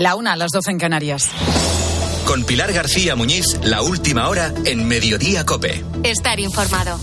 La una a las doce en Canarias. Con Pilar García Muñiz, la última hora en Mediodía Cope. Estar informado.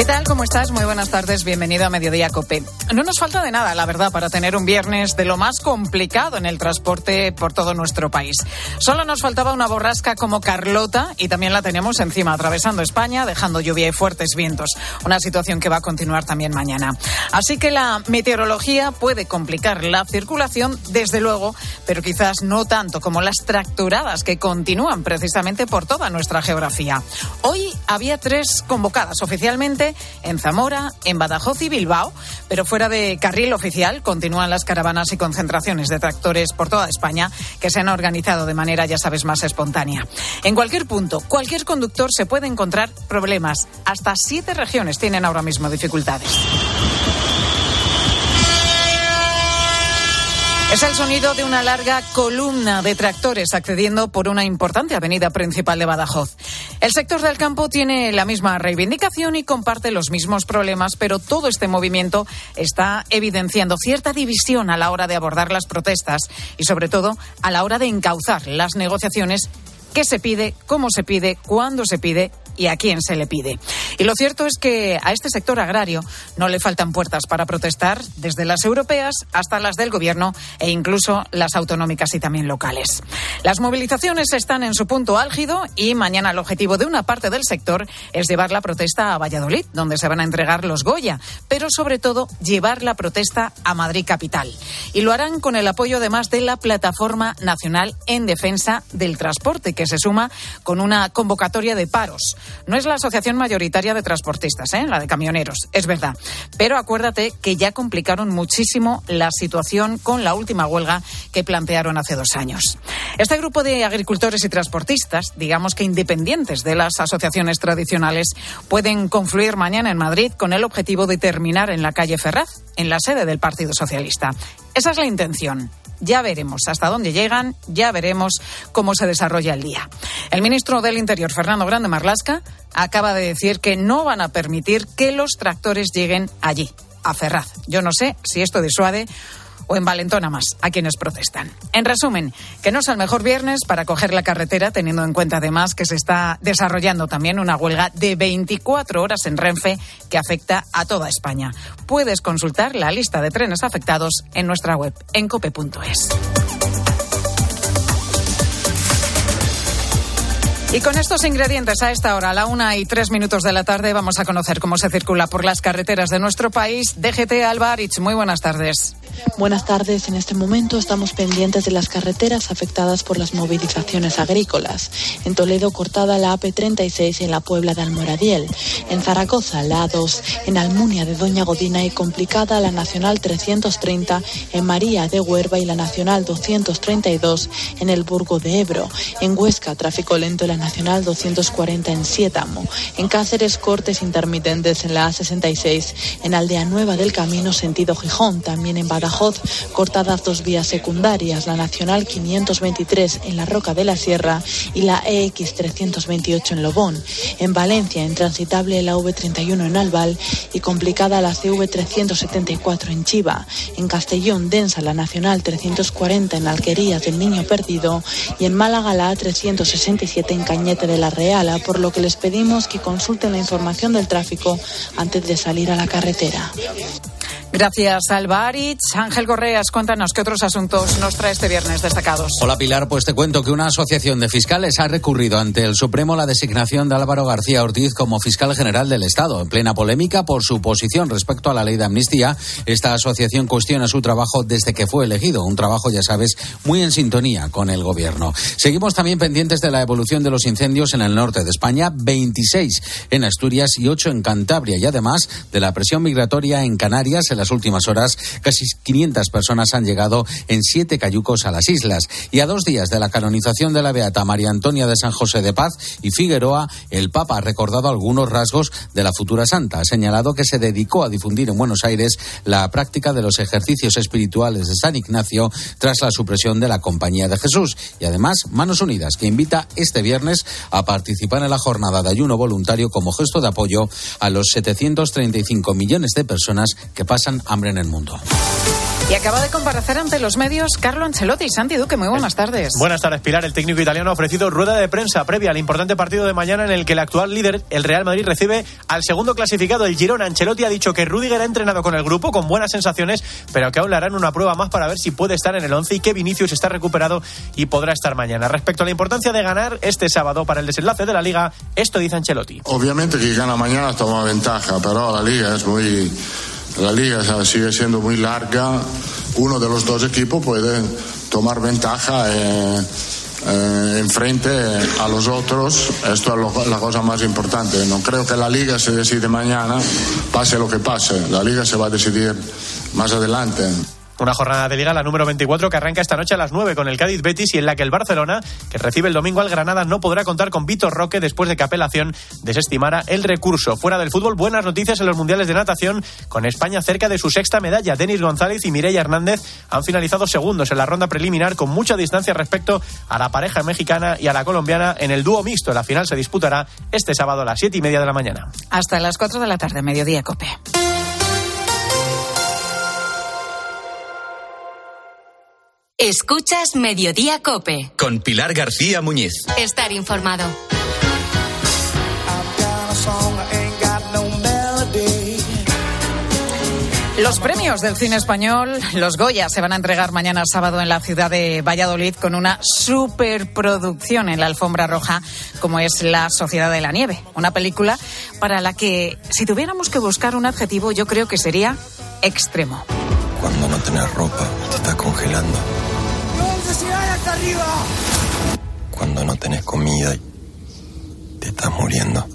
¿Qué tal? ¿Cómo estás? Muy buenas tardes. Bienvenido a Mediodía Cope. No nos falta de nada, la verdad, para tener un viernes de lo más complicado en el transporte por todo nuestro país. Solo nos faltaba una borrasca como Carlota y también la tenemos encima, atravesando España, dejando lluvia y fuertes vientos. Una situación que va a continuar también mañana. Así que la meteorología puede complicar la circulación, desde luego, pero quizás no tanto como las tracturadas que continúan precisamente por toda nuestra geografía. Hoy había tres convocadas oficialmente en Zamora, en Badajoz y Bilbao, pero fuera de carril oficial continúan las caravanas y concentraciones de tractores por toda España que se han organizado de manera, ya sabes, más espontánea. En cualquier punto, cualquier conductor se puede encontrar problemas. Hasta siete regiones tienen ahora mismo dificultades. Es el sonido de una larga columna de tractores accediendo por una importante avenida principal de Badajoz. El sector del campo tiene la misma reivindicación y comparte los mismos problemas, pero todo este movimiento está evidenciando cierta división a la hora de abordar las protestas y, sobre todo, a la hora de encauzar las negociaciones. Qué se pide, cómo se pide, cuándo se pide y a quién se le pide. Y lo cierto es que a este sector agrario no le faltan puertas para protestar, desde las europeas hasta las del gobierno e incluso las autonómicas y también locales. Las movilizaciones están en su punto álgido y mañana el objetivo de una parte del sector es llevar la protesta a Valladolid, donde se van a entregar los Goya, pero sobre todo llevar la protesta a Madrid capital. Y lo harán con el apoyo además de la Plataforma Nacional en Defensa del Transporte, que se suma con una convocatoria de paros. No es la asociación mayoritaria de transportistas, ¿eh? la de camioneros, es verdad. Pero acuérdate que ya complicaron muchísimo la situación con la última huelga que plantearon hace dos años. Este grupo de agricultores y transportistas, digamos que independientes de las asociaciones tradicionales, pueden confluir mañana en Madrid con el objetivo de terminar en la calle Ferraz, en la sede del Partido Socialista. Esa es la intención. Ya veremos hasta dónde llegan, ya veremos cómo se desarrolla el día. El ministro del Interior, Fernando Grande Marlasca, acaba de decir que no van a permitir que los tractores lleguen allí, a Ferraz. Yo no sé si esto disuade o envalentona más a quienes protestan. En resumen, que no es el mejor viernes para coger la carretera, teniendo en cuenta además que se está desarrollando también una huelga de 24 horas en Renfe que afecta a toda España. Puedes consultar la lista de trenes afectados en nuestra web en cope.es. Y con estos ingredientes a esta hora, a la una y tres minutos de la tarde, vamos a conocer cómo se circula por las carreteras de nuestro país. DGT Alvarich, muy buenas tardes. Buenas tardes. En este momento estamos pendientes de las carreteras afectadas por las movilizaciones agrícolas. En Toledo, cortada la AP36 en la Puebla de Almoradiel. En Zaragoza, la A2. En Almunia de Doña Godina y complicada la Nacional 330 en María de Huerva y la Nacional 232 en el Burgo de Ebro. En Huesca, tráfico lento en la Nacional 240 en Sietamo. En Cáceres, cortes intermitentes en la A66. En Aldea Nueva del Camino, sentido Gijón. También en Badajoz, cortadas dos vías secundarias, la Nacional 523 en la Roca de la Sierra y la EX 328 en Lobón. En Valencia, intransitable la V31 en Albal y complicada la CV 374 en Chiva. En Castellón, densa la Nacional 340 en Alquerías del Niño Perdido y en Málaga la A367 en Cañete de la Reala, por lo que les pedimos que consulten la información del tráfico antes de salir a la carretera. Gracias, Alvarich. Ángel Correas, cuéntanos qué otros asuntos nos trae este viernes destacados. Hola, Pilar. Pues te cuento que una asociación de fiscales ha recurrido ante el Supremo la designación de Álvaro García Ortiz como fiscal general del Estado. En plena polémica por su posición respecto a la ley de amnistía, esta asociación cuestiona su trabajo desde que fue elegido. Un trabajo, ya sabes, muy en sintonía con el gobierno. Seguimos también pendientes de la evolución de los incendios en el norte de España, 26 en Asturias y 8 en Cantabria, y además de la presión migratoria en Canarias, en las últimas horas, casi 500 personas han llegado en siete cayucos a las islas. Y a dos días de la canonización de la Beata María Antonia de San José de Paz y Figueroa, el Papa ha recordado algunos rasgos de la futura santa. Ha señalado que se dedicó a difundir en Buenos Aires la práctica de los ejercicios espirituales de San Ignacio tras la supresión de la Compañía de Jesús. Y además, Manos Unidas, que invita este viernes a participar en la jornada de ayuno voluntario como gesto de apoyo a los 735 millones de personas que pasan hambre en el mundo. Y acaba de comparecer ante los medios Carlo Ancelotti. Santi Duque, muy buenas tardes. Buenas tardes, Pilar. El técnico italiano ha ofrecido rueda de prensa previa al importante partido de mañana en el que el actual líder, el Real Madrid, recibe al segundo clasificado, el Girona. Ancelotti ha dicho que Rudiger ha entrenado con el grupo con buenas sensaciones, pero que aún le harán una prueba más para ver si puede estar en el 11 y que Vinicius está recuperado y podrá estar mañana. Respecto a la importancia de ganar este sábado para el desenlace de la Liga, esto dice Ancelotti. Obviamente que gana mañana toma ventaja, pero la Liga es muy la liga sigue siendo muy larga, uno de los dos equipos puede tomar ventaja eh, eh, en frente a los otros. Esto es la cosa más importante. No creo que la liga se decide mañana, pase lo que pase. La liga se va a decidir más adelante. Una jornada de liga, la número 24, que arranca esta noche a las 9 con el Cádiz Betis y en la que el Barcelona, que recibe el domingo al Granada, no podrá contar con Vitor Roque después de que apelación desestimara el recurso. Fuera del fútbol, buenas noticias en los mundiales de natación, con España cerca de su sexta medalla. Denis González y Mireia Hernández han finalizado segundos en la ronda preliminar con mucha distancia respecto a la pareja mexicana y a la colombiana en el dúo mixto. La final se disputará este sábado a las 7 y media de la mañana. Hasta las 4 de la tarde, mediodía, Cope. Escuchas Mediodía Cope. Con Pilar García Muñiz. Estar informado. Los premios del cine español, los Goya, se van a entregar mañana sábado en la ciudad de Valladolid con una superproducción en la alfombra roja, como es La Sociedad de la Nieve. Una película para la que, si tuviéramos que buscar un adjetivo, yo creo que sería extremo. Cuando no tenés ropa, te estás congelando arriba! Cuando no tenés comida y te estás muriendo.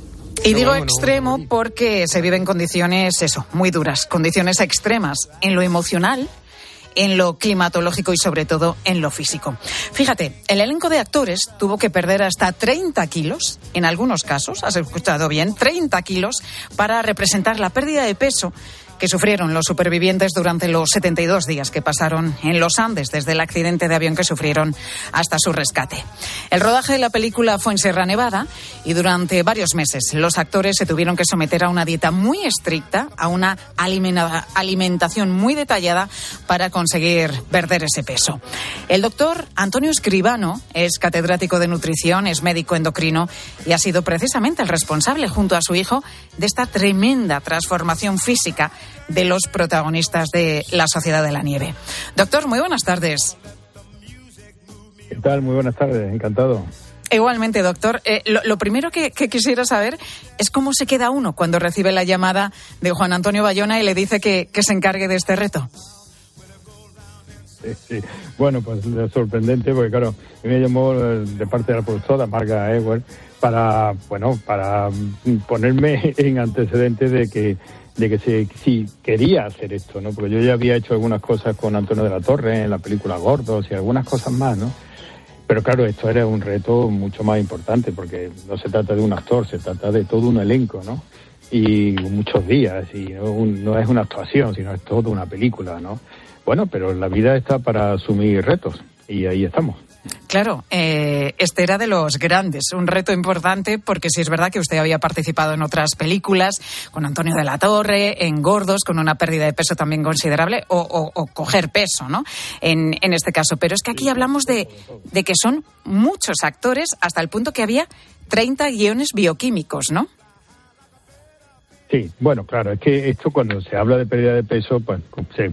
Y digo extremo porque se vive en condiciones, eso, muy duras, condiciones extremas en lo emocional, en lo climatológico y sobre todo en lo físico. Fíjate, el elenco de actores tuvo que perder hasta 30 kilos, en algunos casos, has escuchado bien, 30 kilos, para representar la pérdida de peso que sufrieron los supervivientes durante los 72 días que pasaron en los Andes, desde el accidente de avión que sufrieron hasta su rescate. El rodaje de la película fue en Sierra Nevada y durante varios meses los actores se tuvieron que someter a una dieta muy estricta, a una alimentación muy detallada para conseguir perder ese peso. El doctor Antonio Escribano es catedrático de nutrición, es médico endocrino y ha sido precisamente el responsable, junto a su hijo, de esta tremenda transformación física de los protagonistas de La Sociedad de la Nieve. Doctor, muy buenas tardes. ¿Qué tal? Muy buenas tardes, encantado. Igualmente, doctor. Eh, lo, primero que, quisiera saber es cómo se queda uno cuando recibe la llamada de Juan Antonio Bayona y le dice que, se encargue de este reto. Sí, Bueno, pues es sorprendente porque, claro, me llamó de parte de la profesora Marga Ewer para, bueno, para ponerme en antecedentes de que de que se, si quería hacer esto, ¿no? Porque yo ya había hecho algunas cosas con Antonio de la Torre en la película Gordos y algunas cosas más, ¿no? Pero claro, esto era un reto mucho más importante porque no se trata de un actor, se trata de todo un elenco, ¿no? Y muchos días, y no, no es una actuación, sino es toda una película, ¿no? Bueno, pero la vida está para asumir retos y ahí estamos. Claro, eh, este era de los grandes, un reto importante porque si es verdad que usted había participado en otras películas, con Antonio de la Torre, en Gordos, con una pérdida de peso también considerable, o, coger peso, ¿no? En, en, este caso. Pero es que aquí hablamos de, de que son muchos actores hasta el punto que había 30 guiones bioquímicos, ¿no? Sí, bueno, claro, es que esto cuando se habla de pérdida de peso, pues se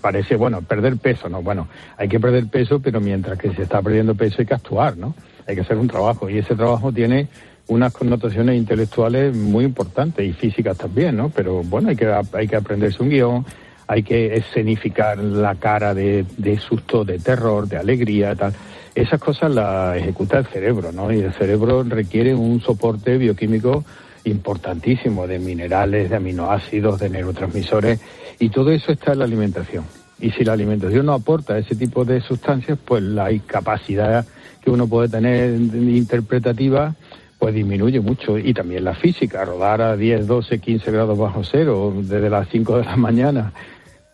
parece, bueno, perder peso, ¿no? Bueno, hay que perder peso, pero mientras que se está perdiendo peso hay que actuar, ¿no? Hay que hacer un trabajo y ese trabajo tiene unas connotaciones intelectuales muy importantes y físicas también, ¿no? Pero bueno, hay que, hay que aprenderse un guion, hay que escenificar la cara de, de susto, de terror, de alegría, tal. Esas cosas las ejecuta el cerebro, ¿no? Y el cerebro requiere un soporte bioquímico importantísimo de minerales, de aminoácidos, de neurotransmisores, y todo eso está en la alimentación. Y si la alimentación no aporta ese tipo de sustancias, pues la incapacidad que uno puede tener interpretativa pues disminuye mucho. Y también la física, rodar a 10, 12, 15 grados bajo cero desde las 5 de la mañana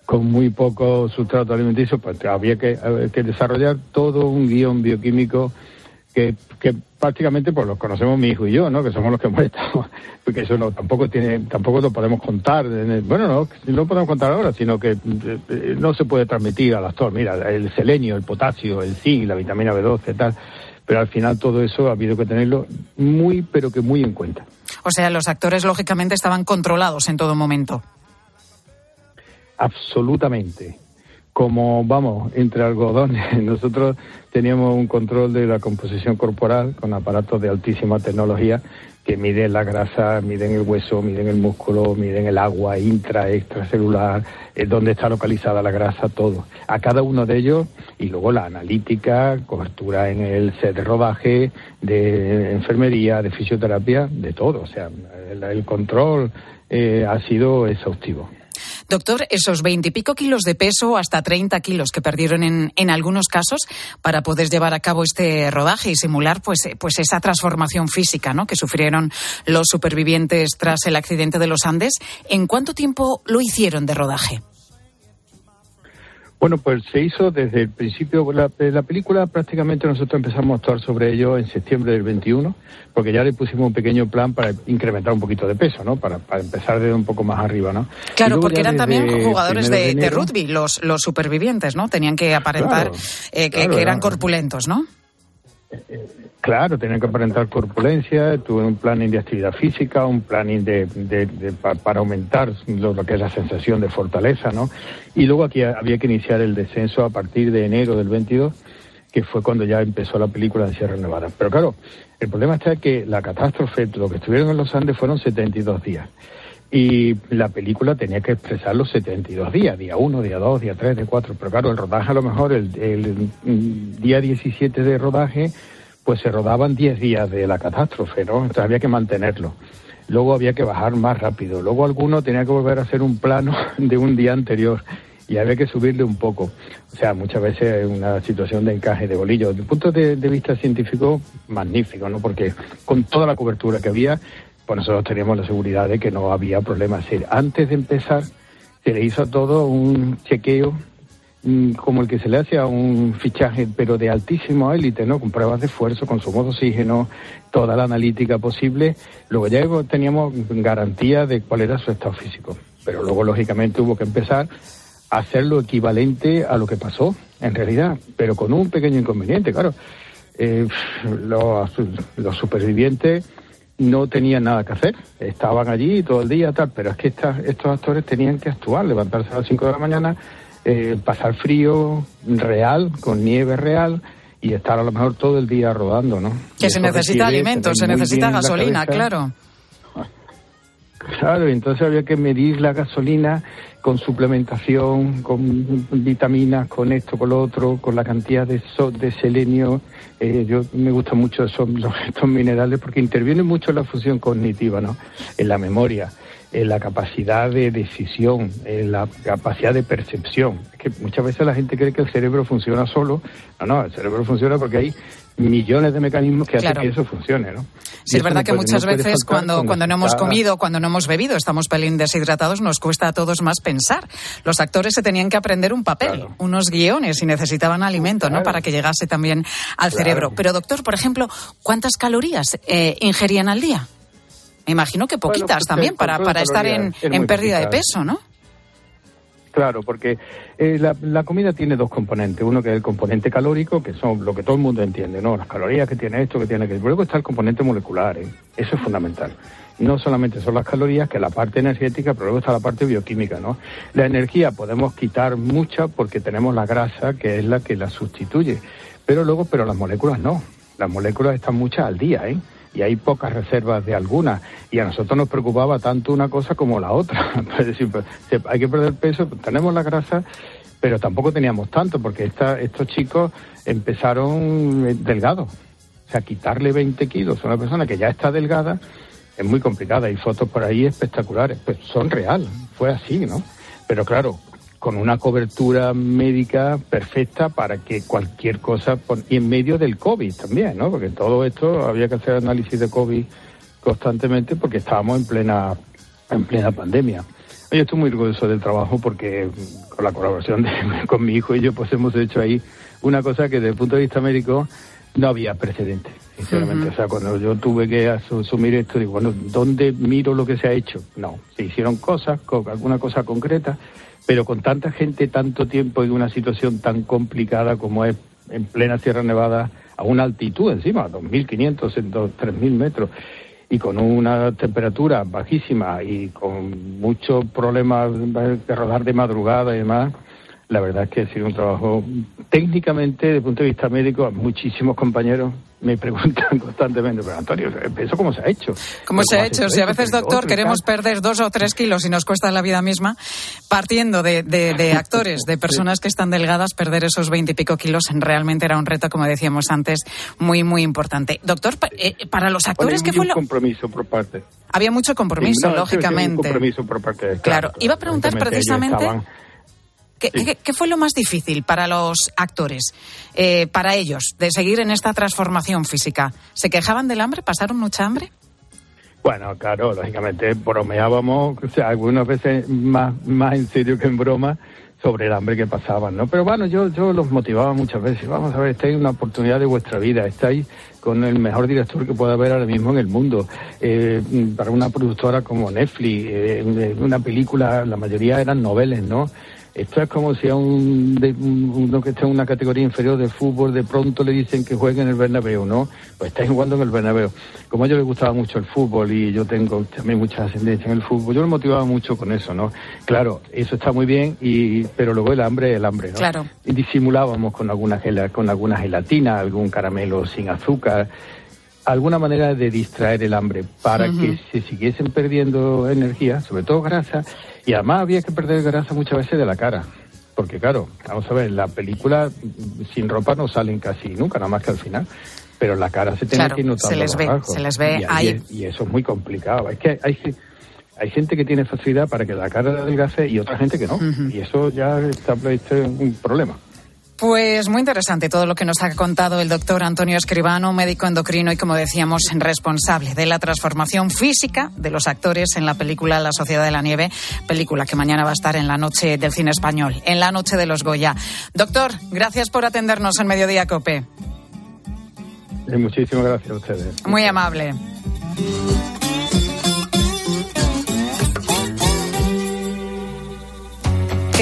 con muy poco sustrato alimenticio, pues había que, que desarrollar todo un guion bioquímico que, que prácticamente pues los conocemos mi hijo y yo, ¿no? Que somos los que hemos estado, porque eso no tampoco tiene, tampoco lo podemos contar, bueno, no, no lo podemos contar ahora, sino que eh, no se puede transmitir al actor, mira, el selenio, el potasio, el zinc, la vitamina B12, tal, pero al final todo eso ha habido que tenerlo muy, pero que muy en cuenta. O sea, los actores lógicamente estaban controlados en todo momento. Absolutamente como vamos, entre algodones. Nosotros teníamos un control de la composición corporal con aparatos de altísima tecnología que miden la grasa, miden el hueso, miden el músculo, miden el agua intra, extracelular, eh, dónde está localizada la grasa, todo. A cada uno de ellos, y luego la analítica, cobertura en el set de rodaje, de enfermería, de fisioterapia, de todo. O sea, el, control eh, ha sido exhaustivo. Doctor, esos veintipico kilos de peso, hasta 30 kilos que perdieron en, en, algunos casos para poder llevar a cabo este rodaje y simular pues, eh, pues esa transformación física ¿no? que sufrieron los supervivientes tras el accidente de los Andes, ¿en cuánto tiempo lo hicieron de rodaje? Bueno, pues se hizo desde el principio. La, la, película prácticamente nosotros empezamos a actuar sobre ello en septiembre del 21, porque ya le pusimos un pequeño plan para incrementar un poquito de peso, ¿no? Para, para empezar desde un poco más arriba, ¿no? Claro, porque eran también jugadores de, de, rugby, los, los supervivientes, ¿no? Tenían que aparentar eh, que, que, eran corpulentos, ¿no? Claro, tenían que aparentar corpulencia, tuve un planning de actividad física, un planning de, de, para aumentar lo, que es la sensación de fortaleza, ¿no? Y luego aquí había que iniciar el descenso a partir de enero del 22, que fue cuando ya empezó la película de Sierra Nevada. Pero claro, el problema está que la catástrofe, lo que estuvieron en los Andes fueron 72 días. Y la película tenía que expresar los 72 días, día 1, día 2, día 3, día 4. Pero claro, el rodaje a lo mejor, el, el día 17 de rodaje, pues se rodaban 10 días de la catástrofe, ¿no? Entonces había que mantenerlo. Luego había que bajar más rápido. Luego alguno tenía que volver a hacer un plano de un día anterior y había que subirle un poco. O sea, muchas veces una situación de encaje de bolillo. Desde el punto de, vista científico, magnífico, ¿no? Porque con toda la cobertura que había, pues nosotros teníamos la seguridad de que no había problema. Antes de empezar, se le hizo todo un chequeo como el que se le hace a un fichaje, pero de altísimo élite, ¿no? Con pruebas de esfuerzo, consumo de oxígeno, toda la analítica posible. Luego ya teníamos garantía de cuál era su estado físico. Pero luego, lógicamente, hubo que empezar a hacer lo equivalente a lo que pasó, en realidad, pero con un pequeño inconveniente, claro. Eh, los, supervivientes no tenían nada que hacer, estaban allí todo el día, tal, pero es que estos actores tenían que actuar, levantarse a las 5 de la mañana, eh, pasar frío real, con nieve real y estar a lo mejor todo el día rodando, ¿no? Que se necesita alimentos, se necesita gasolina, claro. Claro, entonces había que medir la gasolina con suplementación, con vitaminas, con esto, con lo otro, con la cantidad de, de selenio. Eh, yo me gustan mucho esos, estos minerales porque intervienen mucho en la función cognitiva, ¿no? En la memoria en la capacidad de decisión, en la capacidad de percepción. Es que muchas veces la gente cree que el cerebro funciona solo. No, no, el cerebro funciona porque hay millones de mecanismos que hacen que eso funcione, ¿no? Sí, es verdad que muchas veces cuando, cuando no hemos comido, cuando no hemos bebido, estamos pelín deshidratados, nos cuesta a todos más pensar. Los actores se tenían que aprender un papel, unos guiones y necesitaban alimento, ¿no? Para que llegase también al cerebro. Pero doctor, por ejemplo, ¿cuántas calorías eh, ingerían al día? Me imagino que poquitas pues, también para, para estar en, en pérdida de peso, ¿no? Claro, porque eh, la, la, comida tiene dos componentes. Uno que es el componente calórico, que son lo que todo el mundo entiende, ¿no? Las calorías que tiene esto, que tiene aquello. Luego está el componente molecular, ¿eh? Eso es fundamental. No solamente son las calorías, que es la parte energética, pero luego está la parte bioquímica, ¿no? La energía podemos quitar mucha porque tenemos la grasa, que es la que la sustituye. Pero luego, pero las moléculas no. Las moléculas están muchas al día, ¿eh? Y hay pocas reservas de algunas. Y a nosotros nos preocupaba tanto una cosa como la otra. es decir, pues, hay que perder peso, tenemos la grasa, pero tampoco teníamos tanto, porque esta, estos chicos empezaron eh, delgados. O sea, quitarle 20 kilos a una persona que ya está delgada, es muy complicada. Hay fotos por ahí espectaculares, pues son reales, fue así, ¿no? Pero claro, con una cobertura médica perfecta para que cualquier cosa, y en medio del COVID también, ¿no? Porque todo esto había que hacer análisis de COVID constantemente porque estábamos en plena, en plena pandemia. Yo estoy muy orgulloso del trabajo porque con la colaboración de, con mi hijo y yo pues hemos hecho ahí una cosa que desde el punto de vista médico no había precedente, sinceramente. O sea, cuando yo tuve que asumir esto, digo, bueno, ¿dónde miro lo que se ha hecho? No, se hicieron cosas, alguna cosa concreta, pero con tanta gente, tanto tiempo en una situación tan complicada como es en plena Sierra Nevada, a una altitud encima, 2.500, 3.000 metros, y con una temperatura bajísima y con muchos problemas de rodar de madrugada y demás, la verdad es que ha sido un trabajo técnicamente, desde el punto de vista médico, muchísimos compañeros me preguntan constantemente, pero Antonio, ¿eso cómo se ha hecho? ¿Cómo se ha hecho? Si a veces, doctor, queremos perder dos o tres kilos y nos cuesta la vida misma, partiendo de, de, actores, de personas que están delgadas, perder esos veintipico kilos realmente era un reto, como decíamos antes, muy, muy importante. Doctor, eh, para los actores, ¿qué fue lo...? compromiso por parte. Había mucho compromiso, lógicamente. compromiso por parte. Claro, iba a preguntar precisamente... ¿Qué, fue lo más difícil para los actores, eh, para ellos, de seguir en esta transformación física? ¿Se quejaban del hambre? ¿Pasaron mucha hambre? Bueno, claro, lógicamente bromeábamos, o sea, algunas veces más, más en serio que en broma, sobre el hambre que pasaban, ¿no? Pero bueno, yo, yo los motivaba muchas veces. Vamos a ver, estáis en una oportunidad de vuestra vida, estáis con el mejor director que pueda haber ahora mismo en el mundo. Eh, para una productora como Netflix, eh, una película, la mayoría eran noveles, ¿no? Esto es como si a un, uno que está en una categoría inferior de fútbol de pronto le dicen que juegue en el Bernabéu, ¿no? Pues estáis jugando en el Bernabéu. Como a ellos les gustaba mucho el fútbol y yo tengo también mucha ascendencia en el fútbol, yo me motivaba mucho con eso, ¿no? Claro, eso está muy bien, y pero luego el hambre, el hambre, ¿no? Claro. Y disimulábamos con alguna, con alguna gelatina, algún caramelo sin azúcar alguna manera de distraer el hambre para que se siguiesen perdiendo energía, sobre todo grasa, y además había que perder grasa muchas veces de la cara. Porque claro, vamos a ver, la película sin ropa no salen casi nunca, nada más que al final. Pero la cara se tiene que notar. Se les ve, se les ve y, ahí. Y, eso es muy complicado. Es que hay, hay gente que tiene facilidad para que la cara adelgace y otra gente que no. Y eso ya está un problema. Pues muy interesante todo lo que nos ha contado el doctor Antonio Escribano, médico endocrino y, como decíamos, responsable de la transformación física de los actores en la película La Sociedad de la Nieve, película que mañana va a estar en la noche del cine español, en la noche de los Goya. Doctor, gracias por atendernos en Mediodía Cope. Muchísimas gracias a ustedes. Muy amable.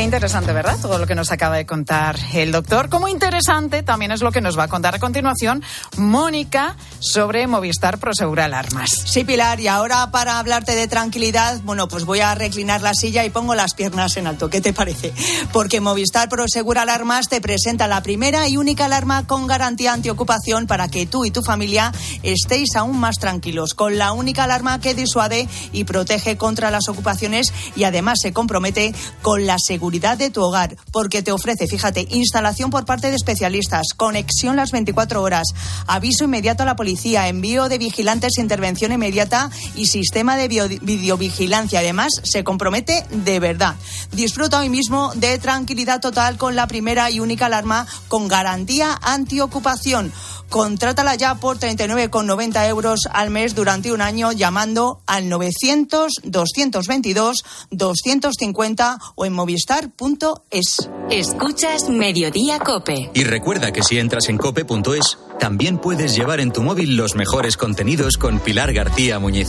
Interesante, ¿verdad? Todo lo que nos acaba de contar el doctor. Como interesante también es lo que nos va a contar a continuación Mónica sobre Movistar Prosegura Alarmas. Sí, Pilar, y ahora para hablarte de tranquilidad, bueno, pues voy a reclinar la silla y pongo las piernas en alto. ¿Qué te parece? Porque Movistar Prosegura Alarmas te presenta la primera y única alarma con garantía antiocupación para que tú y tu familia estéis aún más tranquilos. Con la única alarma que disuade y protege contra las ocupaciones y además se compromete con la seguridad de tu hogar, porque te ofrece, fíjate, instalación por parte de especialistas, conexión las 24 horas, aviso inmediato a la policía, envío de vigilantes, intervención inmediata y sistema de videovigilancia. Además, se compromete de verdad. Disfruta hoy mismo de tranquilidad total con la primera y única alarma con garantía antiocupación. Contrátala ya por 39,90 euros al mes durante un año llamando al 900-222-250 o en movistar.es. Escuchas Mediodía Cope. Y recuerda que si entras en cope.es, también puedes llevar en tu móvil los mejores contenidos con Pilar García Muñiz.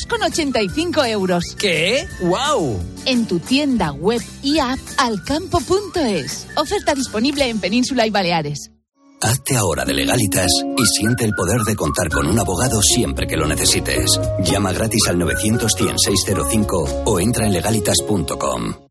con 85 euros. ¿Qué? ¡Wow! En tu tienda web y app alcampo.es. Oferta disponible en Península y Baleares. Hazte ahora de legalitas y siente el poder de contar con un abogado siempre que lo necesites. Llama gratis al 900 605 o entra en legalitas.com.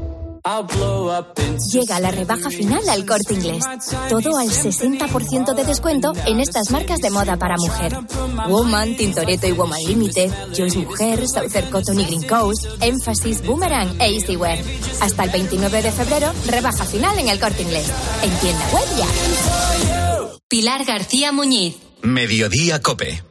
Llega la rebaja final al corte inglés. Todo al 60% de descuento en estas marcas de moda para mujer. Woman, Tintoretto y Woman Limited, Joyce Mujer, Southern Cotton y Green Coast, Emphasis, Boomerang e Easywear. Hasta el 29 de febrero, rebaja final en el corte inglés. En tienda web ya. Pilar García Muñiz. Mediodía Cope.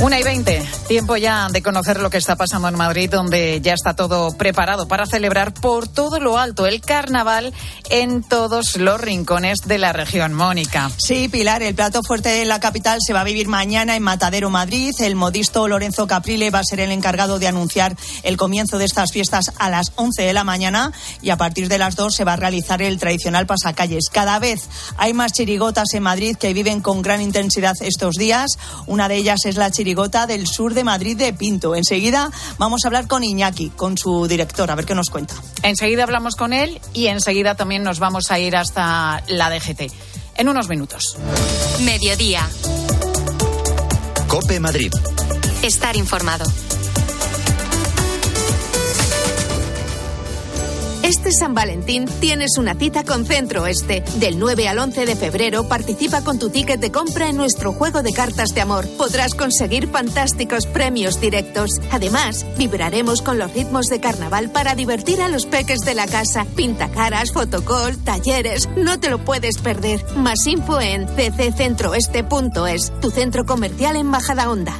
Una y veinte. Tiempo ya de conocer lo que está pasando en Madrid, donde ya está todo preparado para celebrar por todo lo alto el carnaval en todos los rincones de la región. Mónica. Sí, Pilar, el plato fuerte de la capital se va a vivir mañana en Matadero, Madrid. El modisto Lorenzo Caprile va a ser el encargado de anunciar el comienzo de estas fiestas a las 11 de la mañana y a partir de las 2 se va a realizar el tradicional pasacalles. Cada vez hay más chirigotas en Madrid que viven con gran intensidad estos días. Una de ellas es la chirigota del sur de Madrid de Pinto. Enseguida vamos a hablar con Iñaki, con su director, a ver qué nos cuenta. Enseguida hablamos con él y enseguida también nos vamos a ir hasta la DGT. En unos minutos. Mediodía. Cope Madrid. Estar informado. Este San Valentín tienes una cita con Centro Oeste. Del 9 al 11 de febrero participa con tu ticket de compra en nuestro juego de cartas de amor. Podrás conseguir fantásticos premios directos. Además, vibraremos con los ritmos de carnaval para divertir a los peques de la casa. Pintacaras, fotocall, talleres. No te lo puedes perder. Más info en cccentroeste.es, tu centro comercial en Bajada Onda.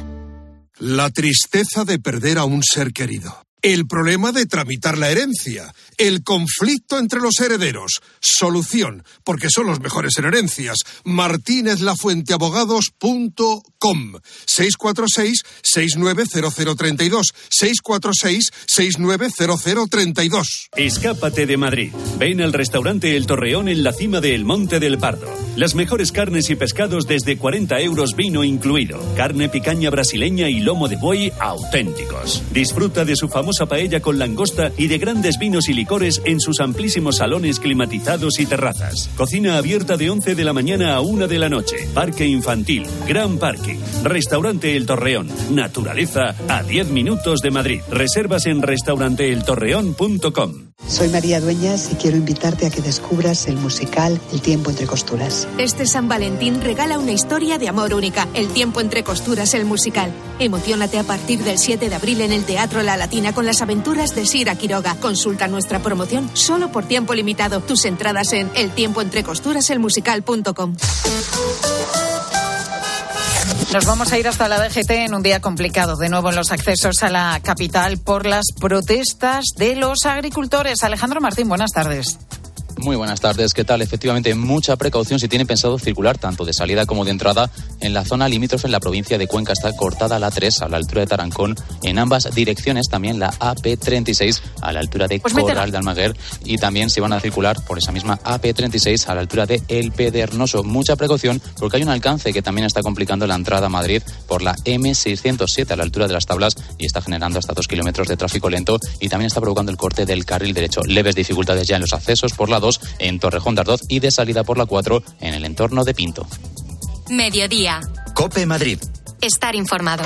La tristeza de perder a un ser querido. El problema de tramitar la herencia. El conflicto entre los herederos. Solución, porque son los mejores en herencias. martinezlafuenteabogados.com 646-690032. 646-690032. Escápate de Madrid. Ven al restaurante El Torreón en la cima del Monte del Pardo. Las mejores carnes y pescados desde 40 euros vino incluido. Carne picaña brasileña y lomo de buey auténticos. Disfruta de su famosa paella con langosta y de grandes vinos y licores en sus amplísimos salones climatizados y terrazas. Cocina abierta de 11 de la mañana a 1 de la noche. Parque infantil, gran parque. Restaurante El Torreón. Naturaleza a 10 minutos de Madrid. Reservas en restauranteeltorreón.com. Soy María Dueñas y quiero invitarte a que descubras el musical El tiempo entre costuras. Este San Valentín regala una historia de amor única, El tiempo entre costuras, el musical. Emocionate a partir del 7 de abril en el Teatro La Latina con las aventuras de Sira Quiroga. Consulta nuestra promoción solo por tiempo limitado. Tus entradas en eltiempoentrecosturaselmusical.com. Nos vamos a ir hasta la DGT en un día complicado, de nuevo en los accesos a la capital por las protestas de los agricultores. Alejandro Martín, buenas tardes. Muy buenas tardes, ¿qué tal? Efectivamente, mucha precaución si tienen pensado circular tanto de salida como de entrada en la zona limítrofe en la provincia de Cuenca. Está cortada la 3 a la altura de Tarancón en ambas direcciones, también la AP36 a la altura de Pues Corral de Almaguer y también se van a circular por esa misma AP36 a la altura de El Pedernoso. Mucha precaución porque hay un alcance que también está complicando la entrada a Madrid por la M607 a la altura de las tablas y está generando hasta dos kilómetros de tráfico lento y también está provocando el corte del carril derecho. Leves dificultades ya en los accesos por la 2 en Torrejón de Ardoz y de salida por la 4 en el entorno de Pinto. Mediodía. Cope Madrid. Estar informado.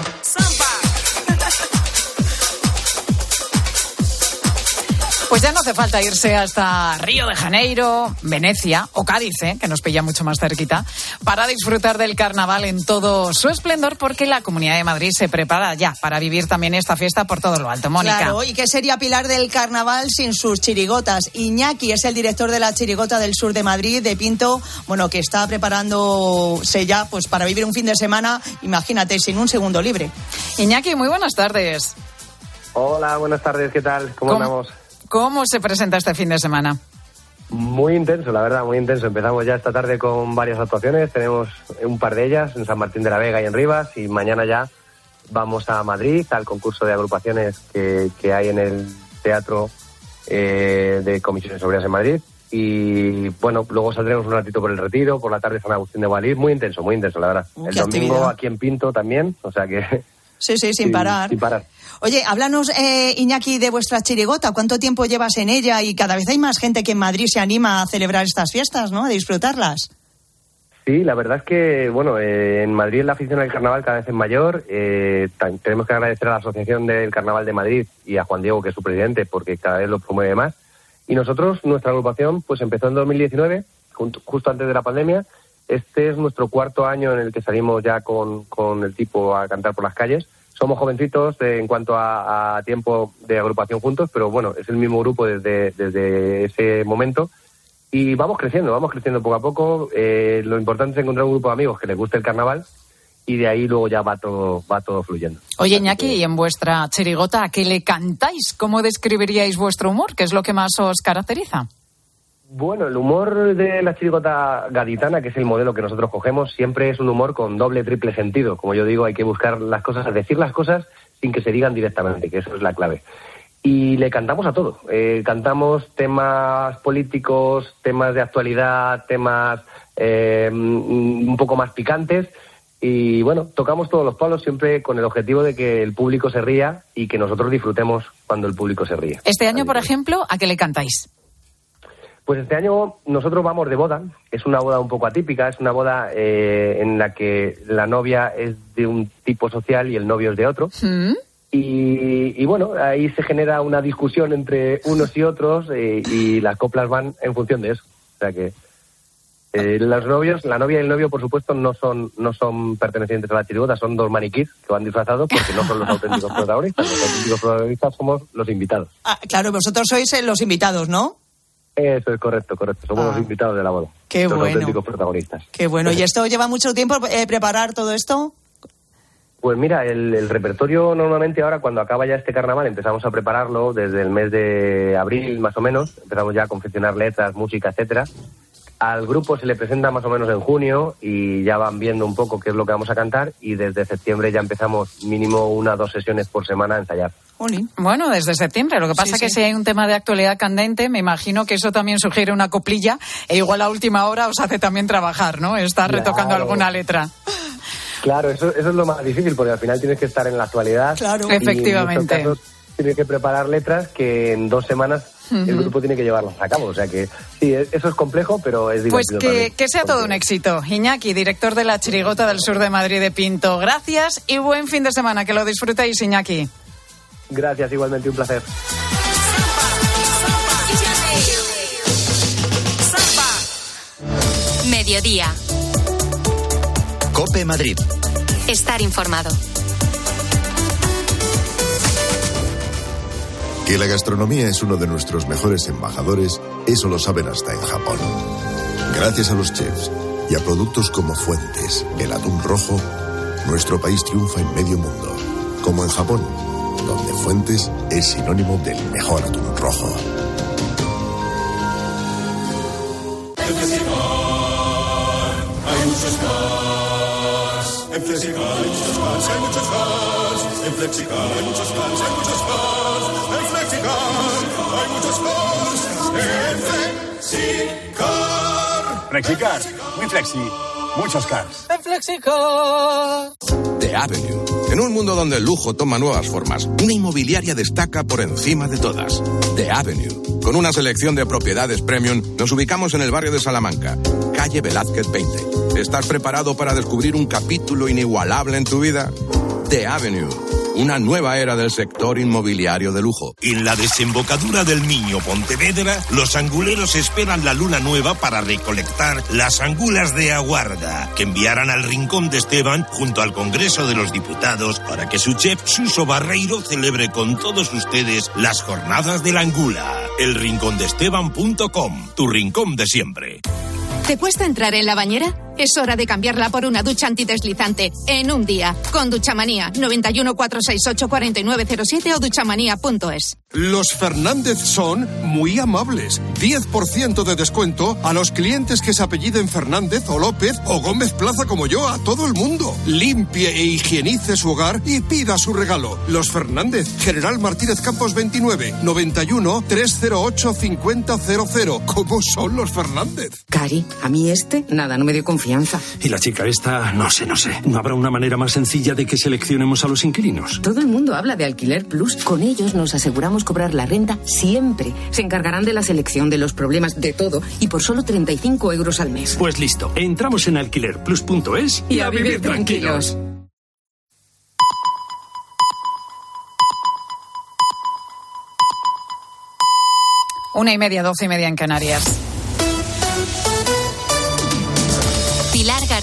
Pues ya no hace falta irse hasta Río de Janeiro, Venecia o Cádiz, ¿eh? que nos pilla mucho más cerquita, para disfrutar del carnaval en todo su esplendor, porque la Comunidad de Madrid se prepara ya para vivir también esta fiesta por todo lo alto. Mónica. Claro, ¿y qué sería Pilar del Carnaval sin sus chirigotas? Iñaki es el director de la chirigota del sur de Madrid, de Pinto, bueno, que está preparándose ya pues para vivir un fin de semana, imagínate, sin un segundo libre. Iñaki, muy buenas tardes. Hola, buenas tardes, ¿qué tal? ¿Cómo, ¿Cómo? andamos? ¿Cómo se presenta este fin de semana? Muy intenso, la verdad, muy intenso. Empezamos ya esta tarde con varias actuaciones. Tenemos un par de ellas en San Martín de la Vega y en Rivas. Y mañana ya vamos a Madrid al concurso de agrupaciones que, que hay en el Teatro eh, de Comisiones Obreras en Madrid. Y bueno, luego saldremos un ratito por el retiro, por la tarde San Agustín de Guadalí. Muy intenso, muy intenso, la verdad. El domingo actividad. aquí en Pinto también, o sea que. Sí, sí, sin parar. Sin parar. Oye, háblanos, eh, Iñaki, de vuestra chirigota. ¿Cuánto tiempo llevas en ella? Y cada vez hay más gente que en Madrid se anima a celebrar estas fiestas, ¿no? A disfrutarlas. Sí, la verdad es que, bueno, eh, en Madrid la afición al carnaval cada vez es mayor. Eh, tenemos que agradecer a la Asociación del Carnaval de Madrid y a Juan Diego, que es su presidente, porque cada vez lo promueve más. Y nosotros, nuestra agrupación, pues empezó en 2019, junto- justo antes de la pandemia. Este es nuestro cuarto año en el que salimos ya con, con el tipo a cantar por las calles. Somos jovencitos eh, en cuanto a, tiempo de agrupación juntos, pero bueno, es el mismo grupo desde, desde ese momento. Y vamos creciendo, vamos creciendo poco a poco. Eh, lo importante es encontrar un grupo de amigos que les guste el carnaval y de ahí luego ya va todo, va todo fluyendo. Oye, Iñaki, y en vuestra chirigota, ¿a qué le cantáis? ¿Cómo describiríais vuestro humor? ¿Qué es lo que más os caracteriza? Bueno, el humor de la chirigota gaditana, que es el modelo que nosotros cogemos, siempre es un humor con doble, triple sentido. Como yo digo, hay que buscar las cosas, decir las cosas sin que se digan directamente, que eso es la clave. Y le cantamos a todo. Eh, cantamos temas políticos, temas de actualidad, temas eh, un poco más picantes. Y bueno, tocamos todos los palos siempre con el objetivo de que el público se ría y que nosotros disfrutemos cuando el público se ríe. Este año, por ejemplo, ¿a qué le cantáis? Pues este año nosotros vamos de boda. Es una boda un poco atípica. Es una boda eh, en la que la novia es de un tipo social y el novio es de otro. ¿Mm? Y, y bueno, ahí se genera una discusión entre unos y otros eh, y las coplas van en función de eso. O sea que eh, los novios, la novia y el novio, por supuesto, no son no son pertenecientes a la chirigota, son dos maniquís que van disfrazados porque no son los auténticos protagonistas. Los auténticos protagonistas somos los invitados. Ah, claro, vosotros sois eh, los invitados, ¿no? Eso es correcto, correcto. Somos Ah. los invitados de la boda. Qué los bueno. auténticos protagonistas. Qué bueno. ¿Y esto lleva mucho tiempo eh, preparar todo esto? Pues mira, el, el repertorio normalmente ahora cuando acaba ya este carnaval empezamos a prepararlo desde el mes de abril más o menos, empezamos ya a confeccionar letras, música, etcétera. Al grupo se le presenta más o menos en junio y ya van viendo un poco qué es lo que vamos a cantar y desde septiembre ya empezamos mínimo una o dos sesiones por semana a ensayar. Bueno, desde septiembre. Lo que pasa Sí, es que sí. si hay un tema de actualidad candente, me imagino que eso también sugiere una coplilla e igual a última hora os hace también trabajar, ¿no? Estar retocando Claro. alguna letra. Claro, eso, eso es lo más difícil porque al final tienes que estar en la actualidad. Claro. y en muchos Efectivamente. casos Tienes que preparar letras que en dos semanas el grupo tiene que llevarlas a cabo. O sea que sí, e- eso es complejo, pero es Pues divertido que, también. que sea todo un éxito. Iñaki, director de la Chirigota del Sur de Madrid de Pinto. Gracias y buen fin de semana. Que lo disfrutéis, Iñaki. Gracias, igualmente un placer. Mediodía. Cope Madrid. Estar informado. Que la gastronomía es uno de nuestros mejores embajadores, eso lo saben hasta en Japón. Gracias a los chefs y a productos como Fuentes, el atún rojo, nuestro país triunfa en medio mundo, como en Japón, donde Fuentes es sinónimo del mejor atún rojo. En Flexicar hay muchos Flexicar hay muchos cars. En Flexicar hay muchos cars, hay muchos cars. Hay muchos cars. En Flexicar. Flexicar, muy flexi, muchos cars. En Flexicar. The Avenue. En un mundo donde el lujo toma nuevas formas, una inmobiliaria destaca por encima de todas. The Avenue. Con una selección de propiedades premium, nos ubicamos en el barrio de Salamanca, calle Velázquez 20. ¿Estás preparado para descubrir un capítulo inigualable en tu vida? The Avenue. Una nueva era del sector inmobiliario de lujo. En la desembocadura del Miño Pontevedra, los anguleros esperan la luna nueva para recolectar las angulas de aguarda, que enviarán al Rincón de Esteban junto al Congreso de los Diputados para que su chef Suso Barreiro celebre con todos ustedes las jornadas de la angula. Elrincondeesteban.com, tu rincón de siempre. ¿Te cuesta entrar en la bañera? Es hora de cambiarla por una ducha antideslizante en un día con Duchamanía 91 468 4907 o duchamanía.es. Los Fernández son muy amables. 10% de descuento a los clientes que se apelliden Fernández o López o Gómez Plaza como yo, a todo el mundo. Limpie e higienice su hogar y pida su regalo. Los Fernández, General Martínez Campos 29, 91 308 5000. ¿Cómo son los Fernández? Cari, a mí este, nada, no me dio confianza. Y la chica esta, no sé, no sé. ¿No habrá una manera más sencilla de que seleccionemos a los inquilinos? Todo el mundo habla de Alquiler Plus. Con ellos nos aseguramos cobrar la renta siempre. Se encargarán de la selección, de los problemas, de todo. Y por solo 35 euros al mes. Pues listo, entramos en alquilerplus.es y, a, vivir, tranquilos. Una y media, doce y media en Canarias.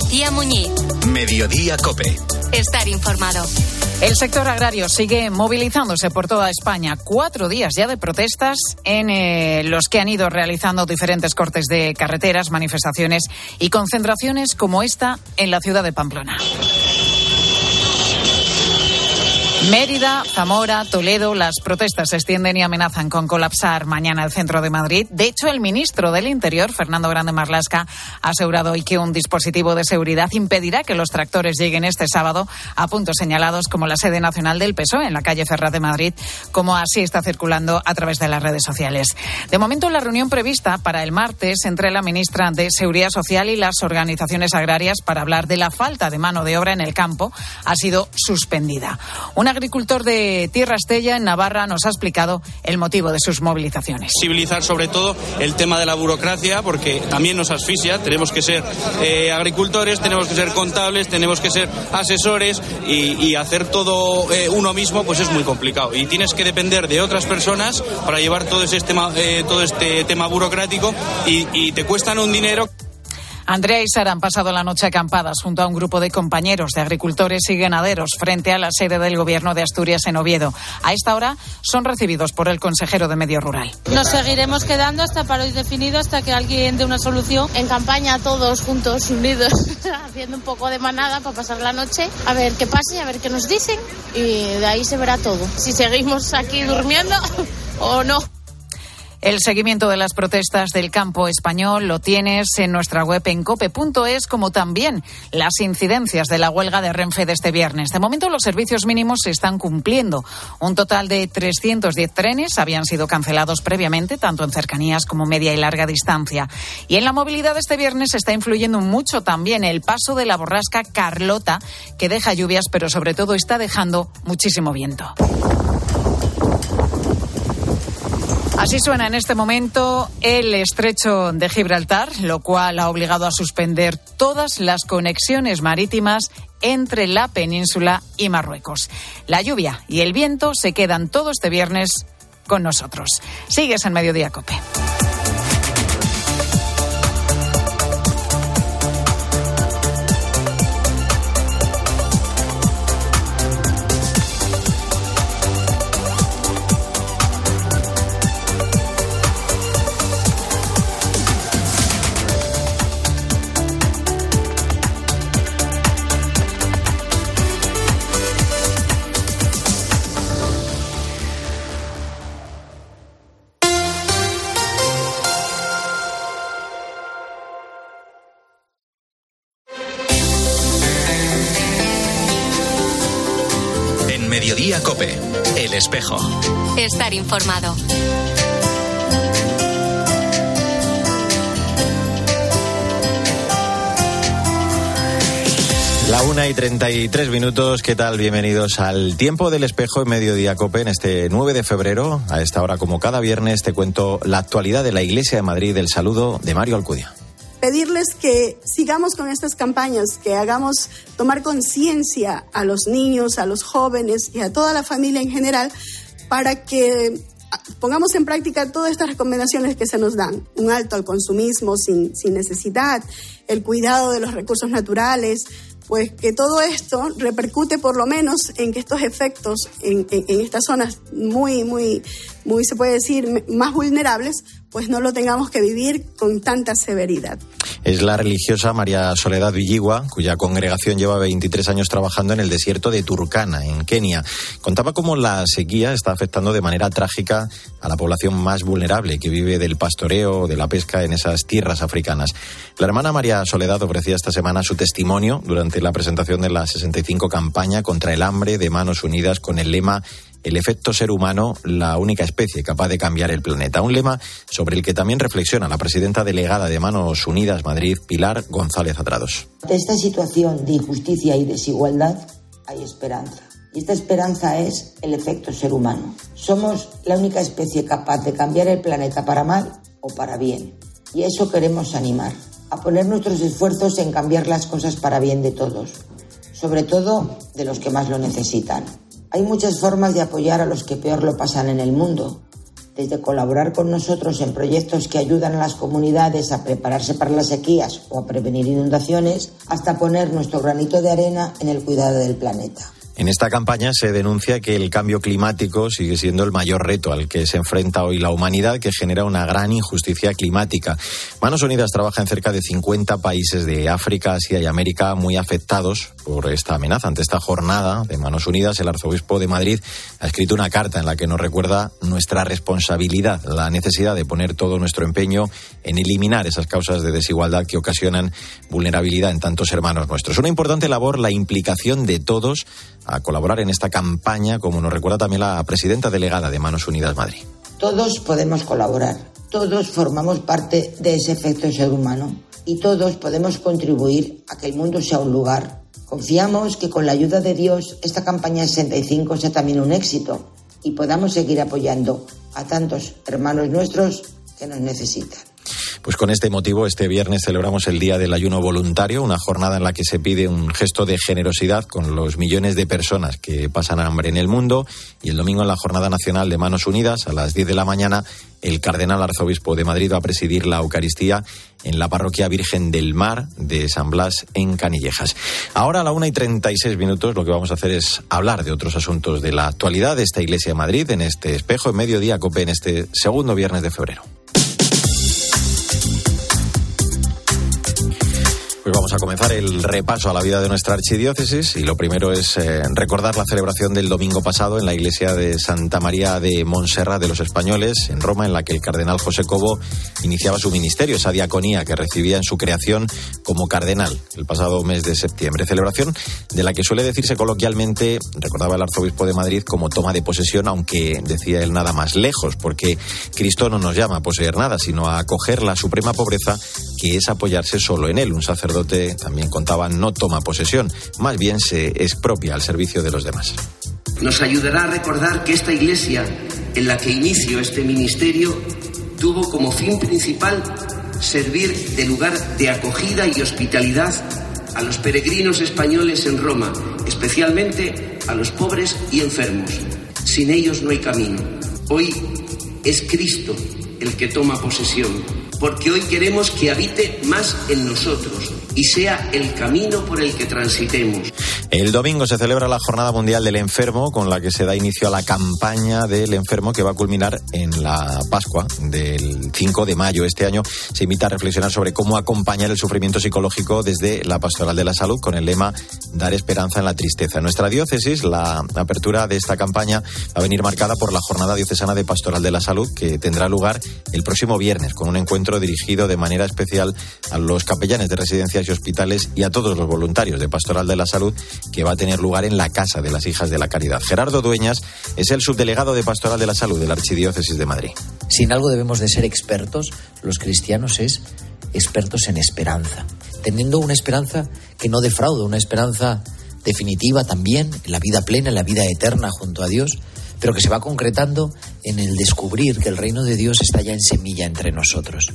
García Muñiz. Mediodía Cope. Estar informado. El sector agrario sigue movilizándose por toda España. Cuatro días ya de protestas en eh, los que han ido realizando diferentes cortes de carreteras, manifestaciones y concentraciones como esta en la ciudad de Pamplona. Mérida, Zamora, Toledo, las protestas se extienden y amenazan con colapsar mañana el centro de Madrid. De hecho, el ministro del Interior, Fernando Grande Marlasca, ha asegurado hoy que un dispositivo de seguridad impedirá que los tractores lleguen este sábado a puntos señalados como la sede nacional del PSOE en la calle Ferraz de Madrid, como así está circulando a través de las redes sociales. De momento, la reunión prevista para el martes entre la ministra de Seguridad Social y las organizaciones agrarias para hablar de la falta de mano de obra en el campo ha sido suspendida. Una agricultor de Tierra Estella, en Navarra, nos ha explicado el motivo de sus movilizaciones. Civilizar sobre todo el tema de la burocracia, porque también nos asfixia. Tenemos que ser eh, agricultores, tenemos que ser contables, tenemos que ser asesores y, hacer todo eh, uno mismo, pues es muy complicado. Y tienes que depender de otras personas para llevar todo, ese tema, eh, todo este tema burocrático y, y te cuestan un dinero. Andrea y Sara han pasado la noche acampadas junto a un grupo de compañeros de agricultores y ganaderos frente a la sede del Gobierno de Asturias en Oviedo. A esta hora son recibidos por el consejero de Medio Rural. Nos seguiremos quedando hasta para hoy definido, hasta que alguien dé una solución. En campaña todos juntos, unidos, haciendo un poco de manada para pasar la noche, a ver qué pasa y a ver qué nos dicen. Y de ahí se verá todo. Si seguimos aquí durmiendo o no. El seguimiento de las protestas del campo español lo tienes en nuestra web en cope.es, como también las incidencias de la huelga de Renfe de este viernes. De momento, los servicios mínimos se están cumpliendo. Un total de 310 trenes habían sido cancelados previamente, tanto en cercanías como media y larga distancia. Y en la movilidad de este viernes está influyendo mucho también el paso de la borrasca Carlota, que deja lluvias, pero sobre todo está dejando muchísimo viento. Así suena en este momento el estrecho de Gibraltar, lo cual ha obligado a suspender todas las conexiones marítimas entre la península y Marruecos. La lluvia y el viento se quedan todo este viernes con nosotros. Sigues en Mediodía Cope. Informado. La una y treinta y tres minutos, ¿qué tal? Bienvenidos al Tiempo del Espejo en Mediodía Cope en este 9 de febrero. A esta hora, como cada viernes, te cuento la actualidad de la Iglesia de Madrid. El saludo de Mario Alcudia pedirles que sigamos con estas campañas, que hagamos tomar conciencia a los niños, a los jóvenes y a toda la familia en general para que pongamos en práctica todas estas recomendaciones que se nos dan. Un alto al consumismo sin, sin necesidad, el cuidado de los recursos naturales, pues que todo esto repercute por lo menos en que estos efectos en, en, estas zonas muy, muy, muy, se puede decir, más vulnerables, pues no lo tengamos que vivir con tanta severidad. Es la religiosa María Soledad Villigua, cuya congregación lleva 23 años trabajando en el desierto de Turkana, en Kenia. Contaba cómo la sequía está afectando de manera trágica a la población más vulnerable que vive del pastoreo o de la pesca en esas tierras africanas. La hermana María Soledad ofrecía esta semana su testimonio durante la presentación de la 65 campaña contra el hambre de Manos Unidas con el lema el efecto ser humano, la única especie capaz de cambiar el planeta. Un lema sobre el que también reflexiona la presidenta delegada de Manos Unidas Madrid, Pilar González Atrados. De esta situación de injusticia y desigualdad hay esperanza. Y esta esperanza es el efecto ser humano. Somos la única especie capaz de cambiar el planeta para mal o para bien. Y eso queremos animar, a poner nuestros esfuerzos en cambiar las cosas para bien de todos, sobre todo de los que más lo necesitan. Hay muchas formas de apoyar a los que peor lo pasan en el mundo, desde colaborar con nosotros en proyectos que ayudan a las comunidades a prepararse para las sequías o a prevenir inundaciones, hasta poner nuestro granito de arena en el cuidado del planeta. En esta campaña se denuncia que el cambio climático sigue siendo el mayor reto al que se enfrenta hoy la humanidad, que genera una gran injusticia climática. Manos Unidas trabaja en cerca de 50 países de África, Asia y América muy afectados por esta amenaza. Ante esta jornada de Manos Unidas, el arzobispo de Madrid ha escrito una carta en la que nos recuerda nuestra responsabilidad, la necesidad de poner todo nuestro empeño en eliminar esas causas de desigualdad que ocasionan vulnerabilidad en tantos hermanos nuestros. Una importante labor la implicación de todos a colaborar en esta campaña, como nos recuerda también la presidenta delegada de Manos Unidas Madrid. Todos podemos colaborar, todos formamos parte de ese efecto ser humano y todos podemos contribuir a que el mundo sea un lugar. Confiamos que con la ayuda de Dios esta campaña 65 sea también un éxito y podamos seguir apoyando a tantos hermanos nuestros que nos necesitan. Pues con este motivo, este viernes celebramos el Día del Ayuno Voluntario, una jornada en la que se pide un gesto de generosidad con los millones de personas que pasan hambre en el mundo. Y el domingo, en la Jornada Nacional de Manos Unidas, a las 10 de la mañana, el Cardenal Arzobispo de Madrid va a presidir la Eucaristía en la Parroquia Virgen del Mar de San Blas, en Canillejas. Ahora, a la una y 36 minutos, lo que vamos a hacer es hablar de otros asuntos de la actualidad de esta Iglesia de Madrid en este espejo en mediodía, COPE, en este segundo viernes de febrero. Pues vamos a comenzar el repaso a la vida de nuestra archidiócesis y lo primero es eh, recordar la celebración del domingo pasado en la iglesia de Santa María de Montserrat de los Españoles en Roma, en la que el cardenal José Cobo iniciaba su ministerio, esa diaconía que recibía en su creación como cardenal el pasado mes de septiembre. Celebración de la que suele decirse coloquialmente, recordaba el arzobispo de Madrid, como toma de posesión, aunque decía él nada más lejos, porque Cristo no nos llama a poseer nada, sino a acoger la suprema pobreza que es apoyarse solo en él. Un sacerdote también contaba no toma posesión, más bien se expropia al servicio de los demás. Nos ayudará a recordar que esta iglesia en la que inició este ministerio tuvo como fin principal servir de lugar de acogida y hospitalidad a los peregrinos españoles en Roma, especialmente a los pobres y enfermos. Sin ellos no hay camino. Hoy es Cristo el que toma posesión, porque hoy queremos que habite más en nosotros, y sea el camino por el que transitemos. El domingo se celebra la Jornada Mundial del Enfermo, con la que se da inicio a la campaña del enfermo que va a culminar en la Pascua del 5 de mayo. Este año se invita a reflexionar sobre cómo acompañar el sufrimiento psicológico desde la Pastoral de la Salud, con el lema Dar esperanza en la tristeza. En nuestra diócesis, la apertura de esta campaña va a venir marcada por la Jornada Diocesana de Pastoral de la Salud, que tendrá lugar el próximo viernes, con un encuentro dirigido de manera especial a los capellanes de residencias y hospitales y a todos los voluntarios de Pastoral de la Salud que va a tener lugar en la Casa de las Hijas de la Caridad. Gerardo Dueñas es el subdelegado de Pastoral de la Salud de la Archidiócesis de Madrid. Si en algo debemos de ser expertos, los cristianos es expertos en esperanza, teniendo una esperanza que no defrauda, una esperanza definitiva también, en la vida plena, en la vida eterna junto a Dios, pero que se va concretando en el descubrir que el reino de Dios está ya en semilla entre nosotros.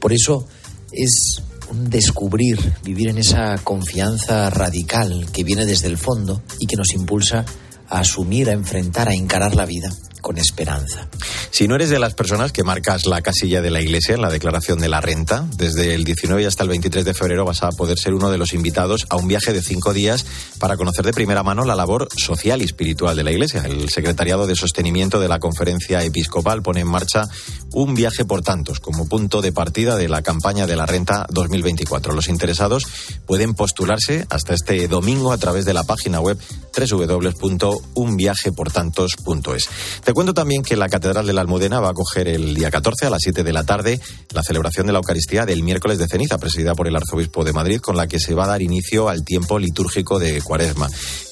Por eso es descubrir, vivir en esa confianza radical que viene desde el fondo y que nos impulsa a asumir, a enfrentar, a encarar la vida con esperanza. Si no eres de las personas que marcas la casilla de la iglesia en la declaración de la renta, desde el 19 hasta el 23 de febrero vas a poder ser uno de los invitados a un viaje de cinco días para conocer de primera mano la labor social y espiritual de la iglesia. El Secretariado de Sostenimiento de la Conferencia Episcopal pone en marcha un viaje por tantos como punto de partida de la campaña de la renta 2024. Los interesados pueden postularse hasta este domingo a través de la página web www.unviajeportantos.es. cuento también que la Catedral de la Almudena va a acoger el día 14 a las 7 de la tarde la celebración de la Eucaristía del miércoles de ceniza, presidida por el Arzobispo de Madrid, con la que se va a dar inicio al tiempo litúrgico de Cuaresma.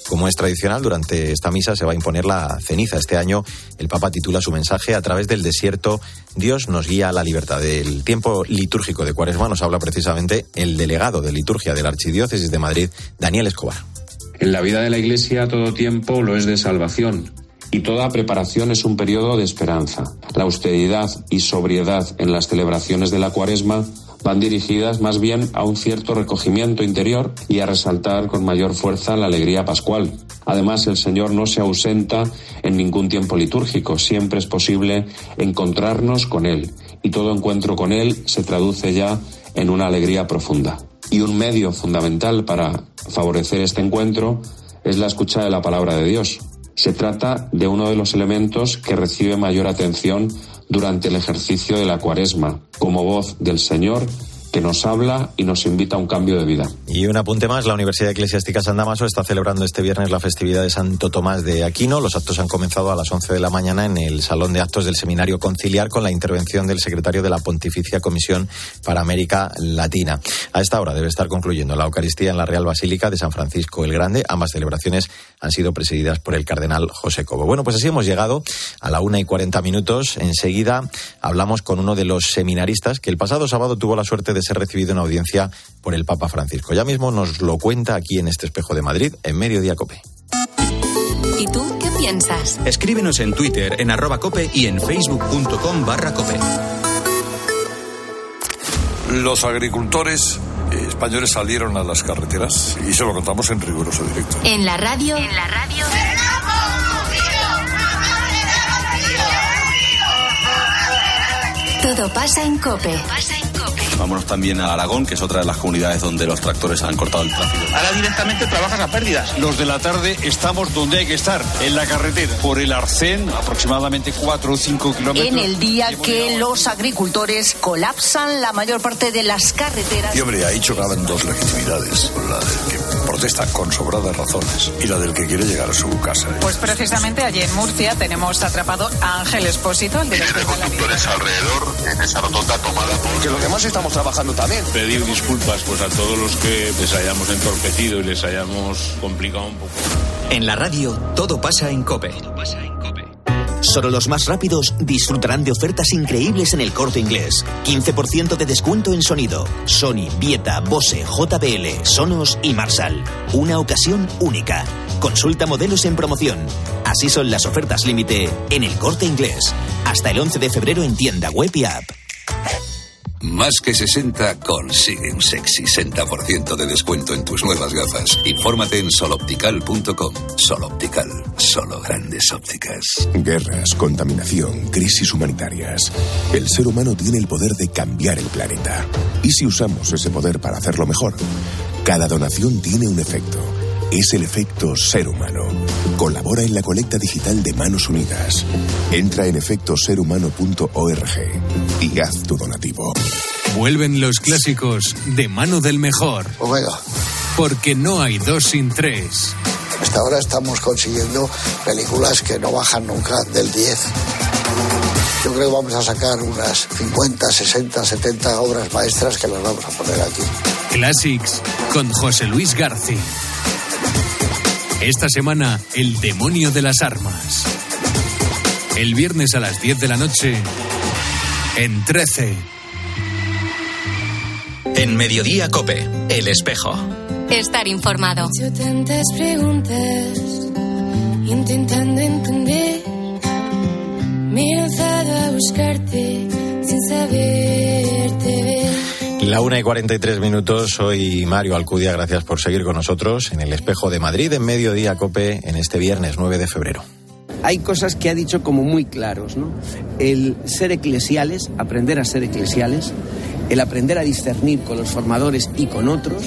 Como es tradicional, durante esta misa se va a imponer la ceniza. Este año el Papa titula su mensaje a través del desierto Dios nos guía a la libertad. Del tiempo litúrgico de Cuaresma nos habla precisamente el delegado de liturgia de la Archidiócesis de Madrid, Daniel Escobar. En la vida de la Iglesia todo tiempo lo es de salvación y toda preparación es un periodo de esperanza. La austeridad y sobriedad en las celebraciones de la Cuaresma van dirigidas más bien a un cierto recogimiento interior y a resaltar con mayor fuerza la alegría pascual. Además, el Señor no se ausenta en ningún tiempo litúrgico, siempre es posible encontrarnos con Él y todo encuentro con Él se traduce ya en una alegría profunda. Y un medio fundamental para favorecer este encuentro es la escucha de la palabra de Dios. Se trata de uno de los elementos que recibe mayor atención durante el ejercicio de la cuaresma, como voz del Señor que nos habla y nos invita a un cambio de vida. Y un apunte más, la Universidad Eclesiástica San Damaso está celebrando este viernes la festividad de Santo Tomás de Aquino. Los actos han comenzado a las 11 de la mañana en el Salón de Actos del Seminario Conciliar con la intervención del secretario de la Pontificia Comisión para América Latina. A esta hora debe estar concluyendo la Eucaristía en la Real Basílica de San Francisco el Grande. Ambas celebraciones han sido presididas por el cardenal José Cobo. Bueno, pues así hemos llegado a la una y cuarenta minutos. Enseguida hablamos con uno de los seminaristas que el pasado sábado tuvo la suerte de ser recibido en audiencia por el Papa Francisco. Ya mismo nos lo cuenta aquí en este espejo de Madrid, en Mediodía Cope. ¿Y tú qué piensas? Escríbenos en Twitter, en arroba cope y en facebook.com barra cope. Los agricultores españoles salieron a las carreteras y se lo contamos en riguroso directo. En la radio. En la radio. Todo pasa en Cope. Vámonos también a Aragón, que es otra de las comunidades donde los tractores han cortado el tráfico. Ahora directamente trabajas a pérdidas. Los de la tarde estamos donde hay que estar, en la carretera. Por el Arcén, aproximadamente 4 o 5 kilómetros. En el día que los agricultores colapsan la mayor parte de las carreteras. Y hombre, ahí chocaban dos legitimidades. La del que protesta con sobradas razones y la del que quiere llegar a su casa. Pues precisamente allí en Murcia tenemos atrapado a Ángel Espósito, el director de la Conductores alrededor, en esa rotonda tomada por... Que los demás estamos trabajando también. Pedir disculpas pues a todos los que les hayamos entorpecido y les hayamos complicado un poco. En la radio, todo pasa en cope. Solo los más rápidos disfrutarán de ofertas increíbles en el corte inglés. 15% de descuento en sonido. Sony, Vieta, Bose, JBL, Sonos y Marshall. Una ocasión única. Consulta modelos en promoción. Así son las ofertas límite en el corte inglés. Hasta el 11 de febrero en tienda web y app. Más que 60 consigue un sexy 60% de descuento en tus nuevas gafas. Infórmate en soloptical.com. Soloptical, solo grandes ópticas. Guerras, contaminación, crisis humanitarias. El ser humano tiene el poder de cambiar el planeta. ¿Y si usamos ese poder para hacerlo mejor? Cada donación tiene un efecto. Es el efecto ser humano. Colabora en la colecta digital de Manos Unidas. Entra en efectoserhumano.org y haz tu donativo. Vuelven los clásicos de mano del mejor. Omega. Porque no hay dos sin tres. Hasta ahora estamos consiguiendo películas que no bajan nunca del 10. Yo creo que vamos a sacar unas 50, 60, 70 obras maestras que las vamos a poner aquí. Classics con José Luis García. Esta semana, El demonio de las armas. El viernes a las 10 de la noche, en 13. En Mediodía Cope, El Espejo. Estar informado. He hecho tantas preguntas, intentando entender. Me he lanzado a buscarte sin saberte ver. La una y 43 minutos, soy Mario Alcudia, gracias por seguir con nosotros en el Espejo de Madrid en Mediodía Cope en este viernes 9 de febrero. hay cosas que ha dicho como muy claros, ¿no? El ser eclesiales, aprender a ser eclesiales, el aprender a discernir con los formadores y con otros,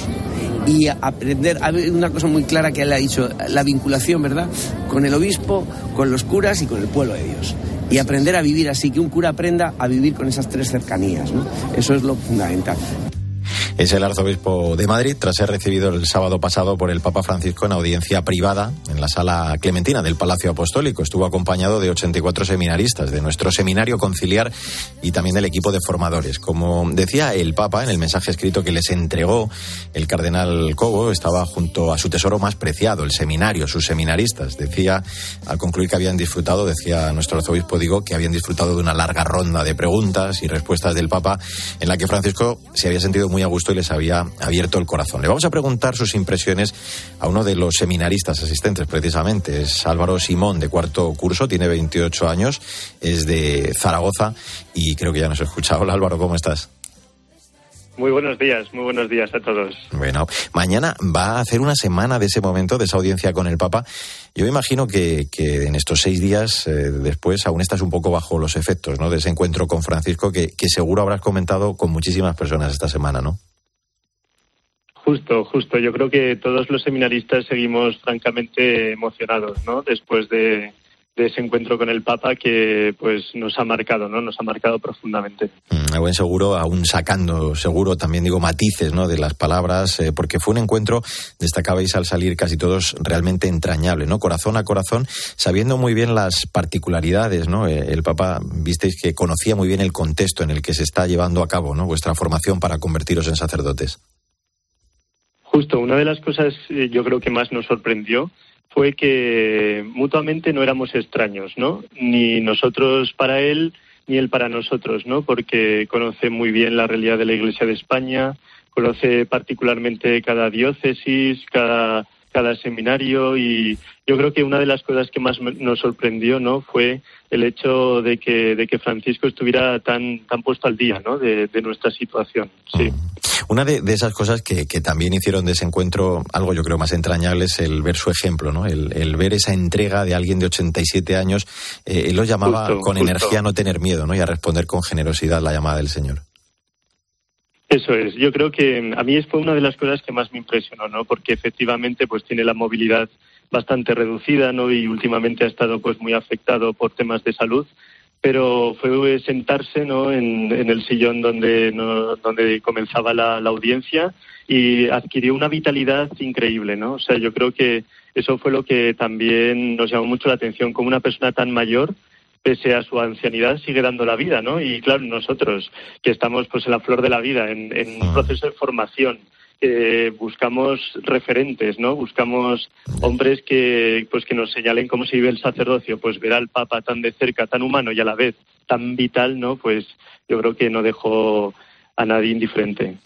y aprender, a una cosa muy clara que él ha dicho, la vinculación, ¿verdad?, con el obispo, con los curas y con el pueblo de Dios. Y aprender a vivir así, que un cura aprenda a vivir con esas tres cercanías, ¿no? Eso es lo fundamental. Es el arzobispo de Madrid tras ser recibido el sábado pasado por el Papa Francisco en audiencia privada en la sala clementina del Palacio Apostólico. Estuvo acompañado de 84 seminaristas de nuestro seminario conciliar y también del equipo de formadores. Como decía el Papa en el mensaje escrito que les entregó el cardenal Cobo, estaba junto a su tesoro más preciado, el seminario, sus seminaristas. Decía, al concluir que habían disfrutado, decía nuestro arzobispo, digo, que habían disfrutado de una larga ronda de preguntas y respuestas del Papa en la que Francisco se había sentido muy a gusto y les había abierto el corazón. Le vamos a preguntar sus impresiones a uno de los seminaristas asistentes, precisamente. Es Álvaro Simón, de cuarto curso, tiene 28 años, es de Zaragoza y creo que ya nos ha escuchado. Hola Álvaro, ¿cómo estás? Muy buenos días, muy buenos días a todos. Bueno, mañana va a hacer una semana de ese momento, de esa audiencia con el Papa. Yo me imagino que, en estos seis días eh, después aún estás un poco bajo los efectos ¿no? de ese encuentro con Francisco que, que seguro habrás comentado con muchísimas personas esta semana, ¿no? Justo, justo. Yo creo que todos los seminaristas seguimos francamente emocionados, ¿no? Después de, ese encuentro con el Papa que pues nos ha marcado, ¿no? Nos ha marcado profundamente. Mm, buen seguro, aún sacando, seguro también digo matices, ¿no? De las palabras, eh, porque fue un encuentro, destacabais al salir casi todos realmente entrañable, ¿no? Corazón a corazón, sabiendo muy bien las particularidades, ¿no? Eh, el Papa, visteis que conocía muy bien el contexto en el que se está llevando a cabo, ¿no? Vuestra formación para convertiros en sacerdotes. Justo, una de las cosas eh, yo creo que más nos sorprendió fue que mutuamente no éramos extraños, ¿no? Ni nosotros para él, ni él para nosotros, ¿no? Porque conoce muy bien la realidad de la Iglesia de España, conoce particularmente cada diócesis, cada, cada seminario y yo creo que una de las cosas que más nos sorprendió, ¿no? Fue el hecho de que, de que Francisco estuviera tan, tan puesto al día, ¿no? De, nuestra situación, sí. Mm. Una de, esas cosas que, también hicieron de ese encuentro algo yo creo más entrañable es el ver su ejemplo, ¿no? El, ver esa entrega de alguien de 87 años. Eh, él lo llamaba con energía no tener miedo, ¿no? Y a responder con generosidad la llamada del Señor. Eso es. Yo creo que a mí fue una de las cosas que más me impresionó, ¿no? Porque efectivamente pues tiene la movilidad bastante reducida, ¿no? Y últimamente ha estado pues muy afectado por temas de salud pero fue sentarse ¿no? en, el sillón donde, donde comenzaba la, audiencia y adquirió una vitalidad increíble, ¿no? O sea, yo creo que eso fue lo que también nos llamó mucho la atención, como una persona tan mayor, pese a su ancianidad, sigue dando la vida, ¿no? Y claro, nosotros, que estamos pues en la flor de la vida, en un proceso de formación, buscamos referentes, ¿no? Buscamos hombres que, pues, que nos señalen cómo se vive el sacerdocio. Pues ver al Papa tan de cerca, tan humano y a la vez tan vital, ¿no? Pues yo creo que no dejó a nadie indiferente.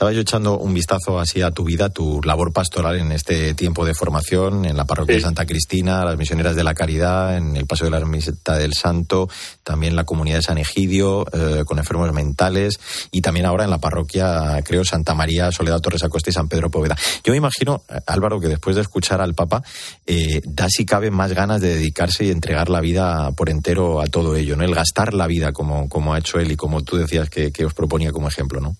Estaba yo echando un vistazo así a tu vida, tu labor pastoral en este tiempo de formación, en la parroquia de Santa Cristina, las misioneras de la caridad, en el Paso de la Ermita del Santo, también la comunidad de San Egidio, eh, con enfermos mentales, y también ahora en la parroquia, creo, Santa María, Soledad Torres Acosta y San Pedro Poveda. Yo me imagino, eh, Álvaro, que después de escuchar al Papa, eh, da si cabe más ganas de dedicarse y entregar la vida por entero a todo ello, ¿no? El gastar la vida como, como ha hecho él y como tú decías que, que os proponía como ejemplo, ¿no?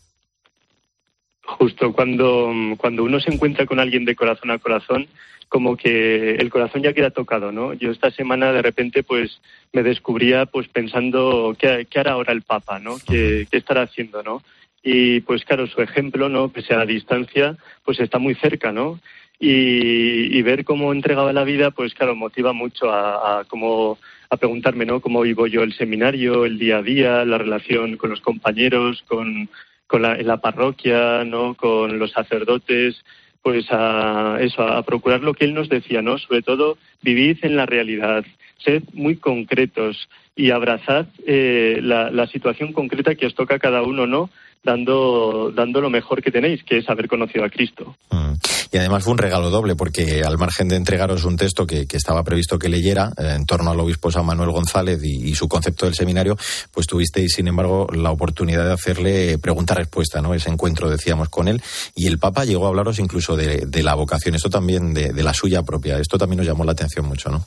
Justo cuando, cuando uno se encuentra con alguien de corazón a corazón, como que el corazón ya queda tocado, ¿no? Yo esta semana de repente pues me descubría pues pensando qué, hará ahora el Papa, ¿no? ¿Qué, ¿Qué, estará haciendo, no? Y pues claro, su ejemplo, ¿no? Pese a la distancia, pues está muy cerca, ¿no? Y, ver cómo entregaba la vida, pues claro, motiva mucho a, a como a preguntarme, ¿no? Cómo vivo yo el seminario, el día a día, la relación con los compañeros, con, con la, en la parroquia, ¿no? Con los sacerdotes, pues a eso, a procurar lo que él nos decía, ¿no? Sobre todo, vivid en la realidad, sed muy concretos y abrazad eh, la, la, situación concreta que os toca a cada uno, ¿no? Dando, dando lo mejor que tenéis, que es haber conocido a Cristo. Mm. Y además fue un regalo doble, porque al margen de entregaros un texto que, estaba previsto que leyera eh, en torno al obispo San Manuel González y, su concepto del seminario, pues tuvisteis, sin embargo, la oportunidad de hacerle pregunta-respuesta, ¿no? Ese encuentro, decíamos, con él. Y el Papa llegó a hablaros incluso de, la vocación, esto también de, de la suya propia. Esto también nos llamó la atención mucho, ¿no?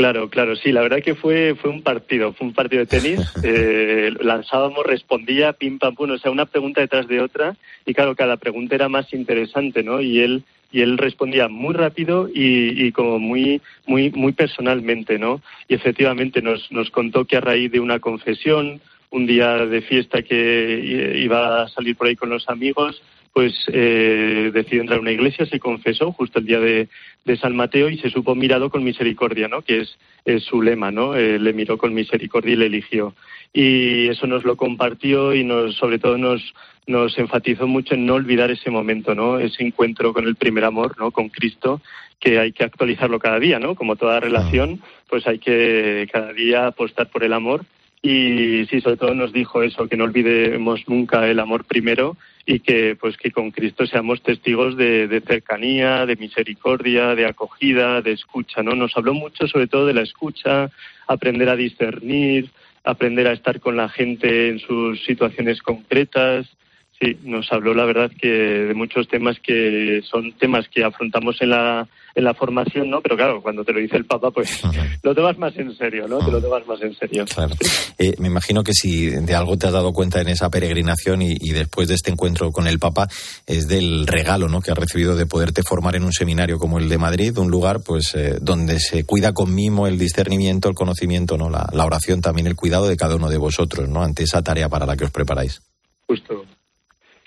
Claro, claro, sí, la verdad que fue, fue un partido, fue un partido de tenis. Eh, lanzábamos, respondía, pim, pam, pum, o sea, una pregunta detrás de otra. Y claro, cada pregunta era más interesante, ¿no? Y él, y él respondía muy rápido y, y como muy, muy, muy personalmente, ¿no? Y efectivamente nos, nos contó que a raíz de una confesión, un día de fiesta que iba a salir por ahí con los amigos, pues eh, decidió entrar a una iglesia, se confesó justo el día de, de, San Mateo y se supo mirado con misericordia, ¿no? Que es, es su lema, ¿no? Eh, le miró con misericordia y le eligió. Y eso nos lo compartió y nos, sobre todo nos, nos enfatizó mucho en no olvidar ese momento, ¿no? Ese encuentro con el primer amor, ¿no? Con Cristo, que hay que actualizarlo cada día, ¿no? Como toda relación, pues hay que cada día apostar por el amor y sí, sobre todo nos dijo eso, que no olvidemos nunca el amor primero y que pues que con Cristo seamos testigos de, cercanía, de misericordia, de acogida, de escucha, ¿no? Nos habló mucho sobre todo de la escucha, aprender a discernir, aprender a estar con la gente en sus situaciones concretas, Sí, nos habló la verdad que de muchos temas que son temas que afrontamos en la, en la formación, ¿no? Pero claro, cuando te lo dice el Papa, pues lo tomas más en serio, ¿no? Te lo tomas más en serio. Claro. Eh, me imagino que si de algo te has dado cuenta en esa peregrinación y, después de este encuentro con el Papa, es del regalo, ¿no? Que has recibido de poderte formar en un seminario como el de Madrid, un lugar, pues, eh, donde se cuida con mimo el discernimiento, el conocimiento, ¿no? La, la oración, también el cuidado de cada uno de vosotros, ¿no? Ante esa tarea para la que os preparáis. Justo.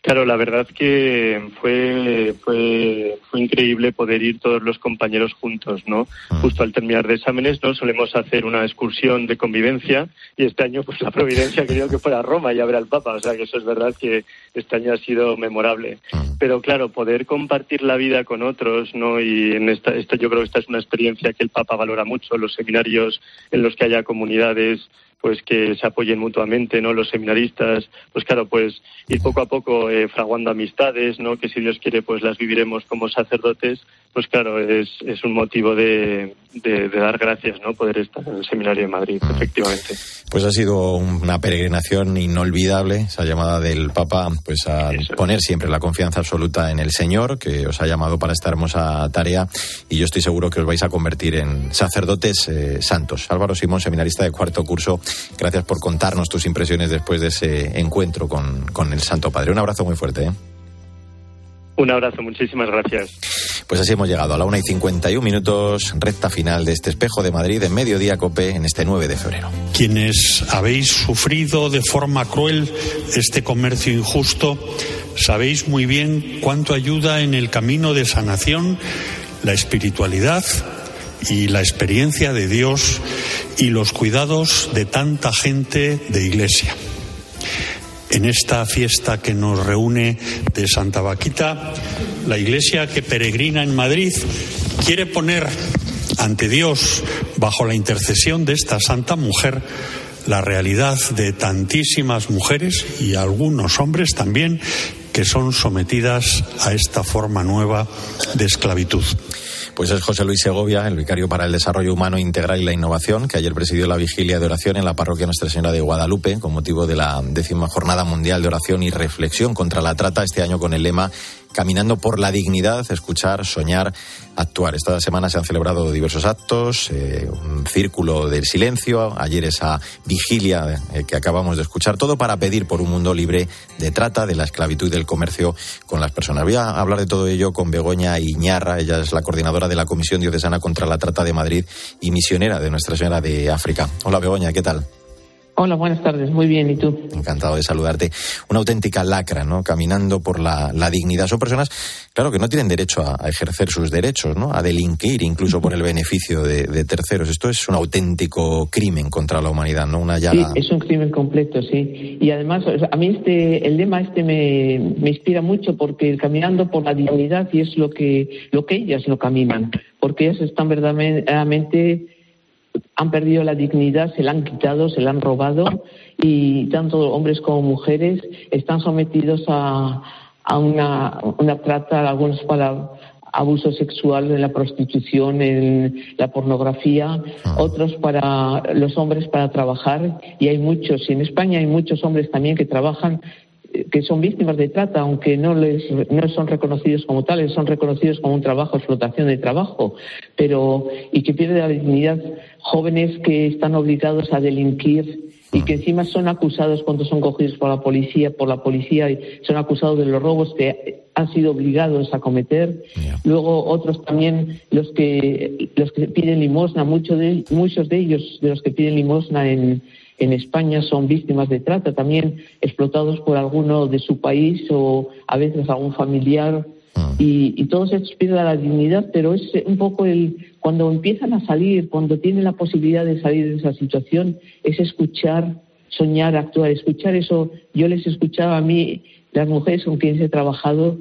Claro, la verdad que fue, fue, fue increíble poder ir todos los compañeros juntos, ¿no? Ah. Justo al terminar de exámenes, ¿no? Solemos hacer una excursión de convivencia y este año, pues la Providencia quería que fuera a Roma y a ver al Papa, o sea que eso es verdad que este año ha sido memorable. Ah. Pero claro, poder compartir la vida con otros, ¿no? Y en esta, esta, yo creo que esta es una experiencia que el Papa valora mucho, los seminarios en los que haya comunidades pues que se apoyen mutuamente, ¿no? Los seminaristas, pues claro, pues ir poco a poco eh, fraguando amistades, ¿no? Que si Dios quiere, pues las viviremos como sacerdotes, pues claro, es, es un motivo de, de, dar gracias, ¿no? Poder estar en el seminario de Madrid, mm. efectivamente. Pues ha sido una peregrinación inolvidable, esa llamada del Papa, pues a poner siempre la confianza absoluta en el Señor, que os ha llamado para esta hermosa tarea, y yo estoy seguro que os vais a convertir en sacerdotes eh, santos. Álvaro Simón, seminarista de cuarto curso, gracias por contarnos tus impresiones después de ese encuentro con, con el Santo Padre. Un abrazo muy fuerte. ¿eh? Un abrazo, muchísimas gracias. Pues así hemos llegado a la una y 51 minutos, recta final de este espejo de Madrid en mediodía cope en este 9 de febrero. Quienes habéis sufrido de forma cruel este comercio injusto, sabéis muy bien cuánto ayuda en el camino de sanación la espiritualidad y la experiencia de Dios y los cuidados de tanta gente de iglesia en esta fiesta que nos reúne de Santa Vaquita, la iglesia que peregrina en Madrid quiere poner ante Dios, bajo la intercesión de esta santa mujer, la realidad de tantísimas mujeres y algunos hombres también que son sometidas a esta forma nueva de esclavitud. Pues es José Luis Segovia, el vicario para el Desarrollo Humano Integral y la Innovación, que ayer presidió la vigilia de oración en la parroquia Nuestra Señora de Guadalupe con motivo de la décima jornada mundial de oración y reflexión contra la trata, este año con el lema Caminando por la dignidad, escuchar, soñar, actuar. Esta semana se han celebrado diversos actos, eh, un círculo del silencio, ayer esa vigilia eh, que acabamos de escuchar, todo para pedir por un mundo libre de trata, de la esclavitud y del comercio con las personas. Voy a hablar de todo ello con Begoña Iñarra, ella es la coordinadora de la Comisión Diocesana contra la Trata de Madrid y misionera de Nuestra Señora de África. Hola Begoña, ¿qué tal? Hola, buenas tardes. Muy bien, ¿y tú? Encantado de saludarte. Una auténtica lacra, ¿no? Caminando por la, dignidad. Son personas, claro, que no tienen derecho a, ejercer sus derechos, ¿no? A delinquir incluso por el beneficio de, terceros. Esto es un auténtico crimen contra la humanidad, ¿no? Una Sí, es un crimen completo, sí. Y además, a mí este, el lema este me, me inspira mucho porque caminando por la dignidad y es lo que, lo que ellas lo caminan. Porque ellas están verdaderamente han perdido la dignidad, se la han quitado, se la han robado y tanto hombres como mujeres están sometidos a, a una, una trata, algunos para abuso sexual en la prostitución, en la pornografía, ah. otros para los hombres para trabajar y hay muchos, y en España hay muchos hombres también que trabajan que son víctimas de trata, aunque no les no son reconocidos como tales, son reconocidos como un trabajo, explotación de trabajo, pero y que pierden la dignidad jóvenes que están obligados a delinquir y que encima son acusados cuando son cogidos por la policía, por la policía son acusados de los robos que han sido obligados a cometer. Luego otros también los que los que piden limosna, muchos de muchos de ellos de los que piden limosna en en España son víctimas de trata, también explotados por alguno de su país o a veces algún familiar. Y, y todos estos pierden la dignidad, pero es un poco el cuando empiezan a salir, cuando tienen la posibilidad de salir de esa situación, es escuchar, soñar, actuar, escuchar eso. Yo les escuchaba a mí, las mujeres con quienes he trabajado,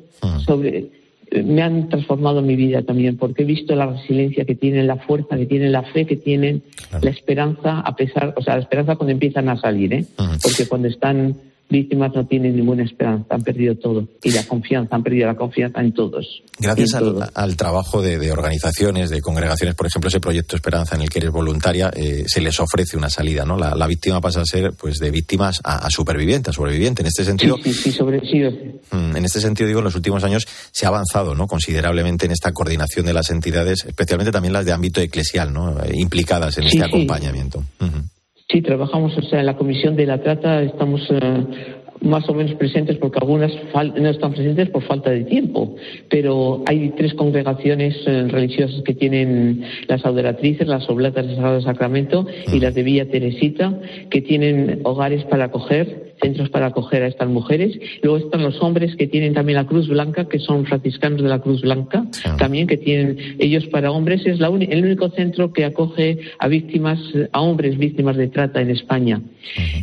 sobre me han transformado mi vida también, porque he visto la resiliencia que tienen, la fuerza que tienen, la fe que tienen, la esperanza, a pesar, o sea, la esperanza cuando empiezan a salir, ¿eh? Porque cuando están víctimas no tienen ninguna esperanza, han perdido todo. Y la confianza, han perdido la confianza en todos. Gracias al, al, trabajo de, de, organizaciones, de congregaciones, por ejemplo, ese proyecto Esperanza en el que eres voluntaria, eh, se les ofrece una salida, ¿no? La, la, víctima pasa a ser, pues, de víctimas a, a superviviente, a sobreviviente. En este sentido. Sí, sí, sí, sobre, sí. En este sentido, digo, en los últimos años se ha avanzado, ¿no? Considerablemente en esta coordinación de las entidades, especialmente también las de ámbito eclesial, ¿no? Eh, implicadas en este acompañamiento. Uh -huh. Sí, trabajamos, o sea, en la Comisión de la Trata estamos eh, más o menos presentes porque algunas no están presentes por falta de tiempo, pero hay tres congregaciones eh, religiosas que tienen las adoratrices, las oblatas del Sagrado Sacramento y las de Villa Teresita, que tienen hogares para acoger, centros para acoger a estas mujeres. Luego están los hombres que tienen también la Cruz Blanca, que son franciscanos de la Cruz Blanca, también que tienen ellos para hombres. Es la el único centro que acoge a víctimas, a hombres víctimas de trata en España.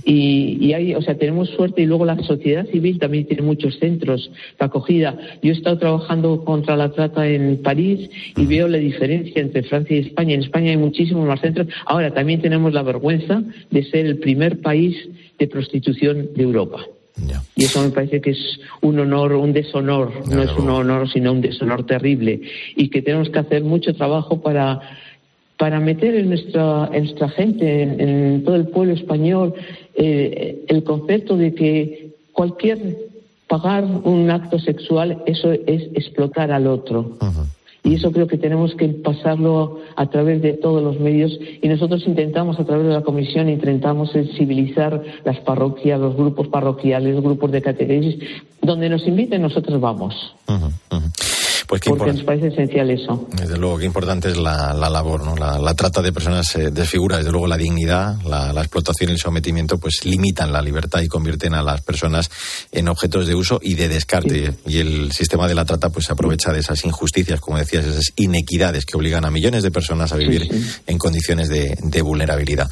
Y, y hay, o sea, tenemos suerte y luego la sociedad civil también tiene muchos centros de acogida. Yo he estado trabajando contra la trata en París y veo la diferencia entre Francia y España. En España hay muchísimos más centros. Ahora también tenemos la vergüenza de ser el primer país de prostitución de Europa. Y eso me parece que es un honor, un deshonor, no, no es un honor, sino un deshonor terrible. Y que tenemos que hacer mucho trabajo para para meter en nuestra, en nuestra gente, en, en, todo el pueblo español, eh, el concepto de que cualquier pagar un acto sexual, eso es explotar al otro. Uh -huh. Y eso creo que tenemos que pasarlo a través de todos los medios. Y nosotros intentamos a través de la comisión, intentamos sensibilizar las parroquias, los grupos parroquiales, los grupos de catequesis, donde nos inviten nosotros vamos. Pues Porque nos parece esencial eso. Desde luego, qué importante es la, la labor, ¿no? La, la, trata de personas eh, desfigura, desde luego, la dignidad, la, la, explotación y el sometimiento, pues limitan la libertad y convierten a las personas en objetos de uso y de descarte. Sí. Y el sistema de la trata, pues se aprovecha de esas injusticias, como decías, esas inequidades que obligan a millones de personas a vivir sí, sí. en condiciones de, de, vulnerabilidad.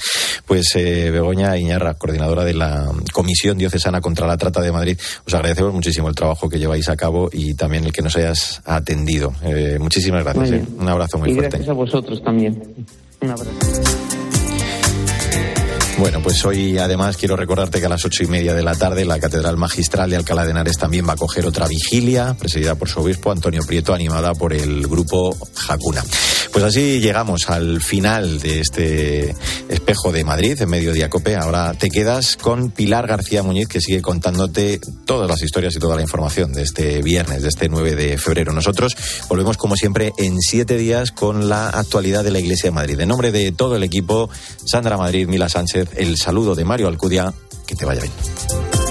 Pues eh, Begoña Iñarra, coordinadora de la Comisión Diocesana contra la Trata de Madrid, os agradecemos muchísimo el trabajo que lleváis a cabo y también el que nos hayas atendido. Eh, muchísimas gracias. Eh. Un abrazo muy y fuerte. Gracias a vosotros también. Un abrazo. Bueno, pues hoy además quiero recordarte que a las ocho y media de la tarde la Catedral Magistral de Alcalá de Henares también va a coger otra vigilia, presidida por su obispo Antonio Prieto, animada por el grupo Jacuna. Pues así llegamos al final de este espejo de Madrid, en Mediodía Cope. Ahora te quedas con Pilar García Muñiz, que sigue contándote todas las historias y toda la información de este viernes, de este 9 de febrero. Nosotros volvemos, como siempre, en siete días con la actualidad de la Iglesia de Madrid. En nombre de todo el equipo, Sandra Madrid, Mila Sánchez, el saludo de Mario Alcudia. Que te vaya bien.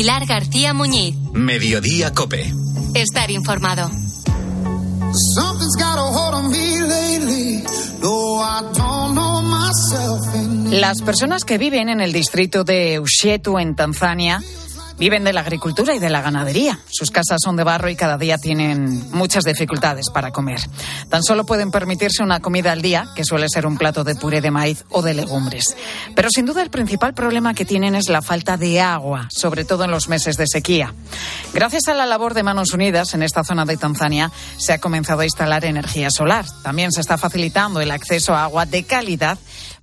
Pilar García Muñiz. Mediodía Cope. Estar informado. Las personas que viven en el distrito de Ushetu, en Tanzania, Viven de la agricultura y de la ganadería. Sus casas son de barro y cada día tienen muchas dificultades para comer. Tan solo pueden permitirse una comida al día, que suele ser un plato de puré de maíz o de legumbres. Pero sin duda el principal problema que tienen es la falta de agua, sobre todo en los meses de sequía. Gracias a la labor de Manos Unidas en esta zona de Tanzania se ha comenzado a instalar energía solar. También se está facilitando el acceso a agua de calidad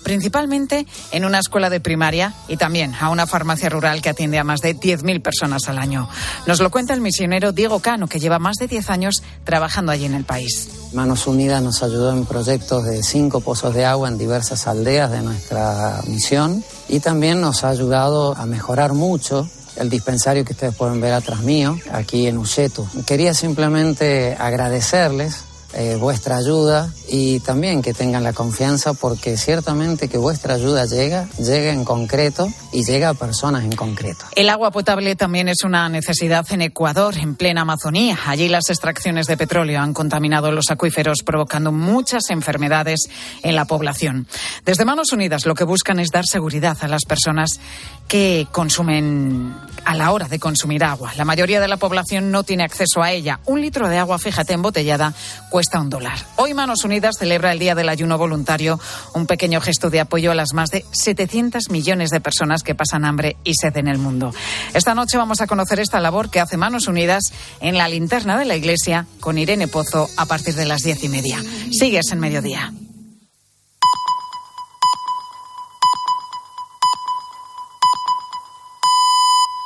principalmente en una escuela de primaria y también a una farmacia rural que atiende a más de 10.000 personas al año. Nos lo cuenta el misionero Diego Cano, que lleva más de 10 años trabajando allí en el país. Manos Unidas nos ayudó en proyectos de cinco pozos de agua en diversas aldeas de nuestra misión y también nos ha ayudado a mejorar mucho el dispensario que ustedes pueden ver atrás mío, aquí en Uchetu. Quería simplemente agradecerles eh, vuestra ayuda y también que tengan la confianza porque ciertamente que vuestra ayuda llega, llega en concreto y llega a personas en concreto. El agua potable también es una necesidad en Ecuador, en plena Amazonía. Allí las extracciones de petróleo han contaminado los acuíferos, provocando muchas enfermedades en la población. Desde Manos Unidas lo que buscan es dar seguridad a las personas que consumen a la hora de consumir agua. La mayoría de la población no tiene acceso a ella. Un litro de agua, fíjate, embotellada cuesta un. Hoy Manos Unidas celebra el Día del Ayuno Voluntario, un pequeño gesto de apoyo a las más de 700 millones de personas que pasan hambre y sed en el mundo. Esta noche vamos a conocer esta labor que hace Manos Unidas en la linterna de la iglesia con Irene Pozo a partir de las diez y media. Sigues en mediodía.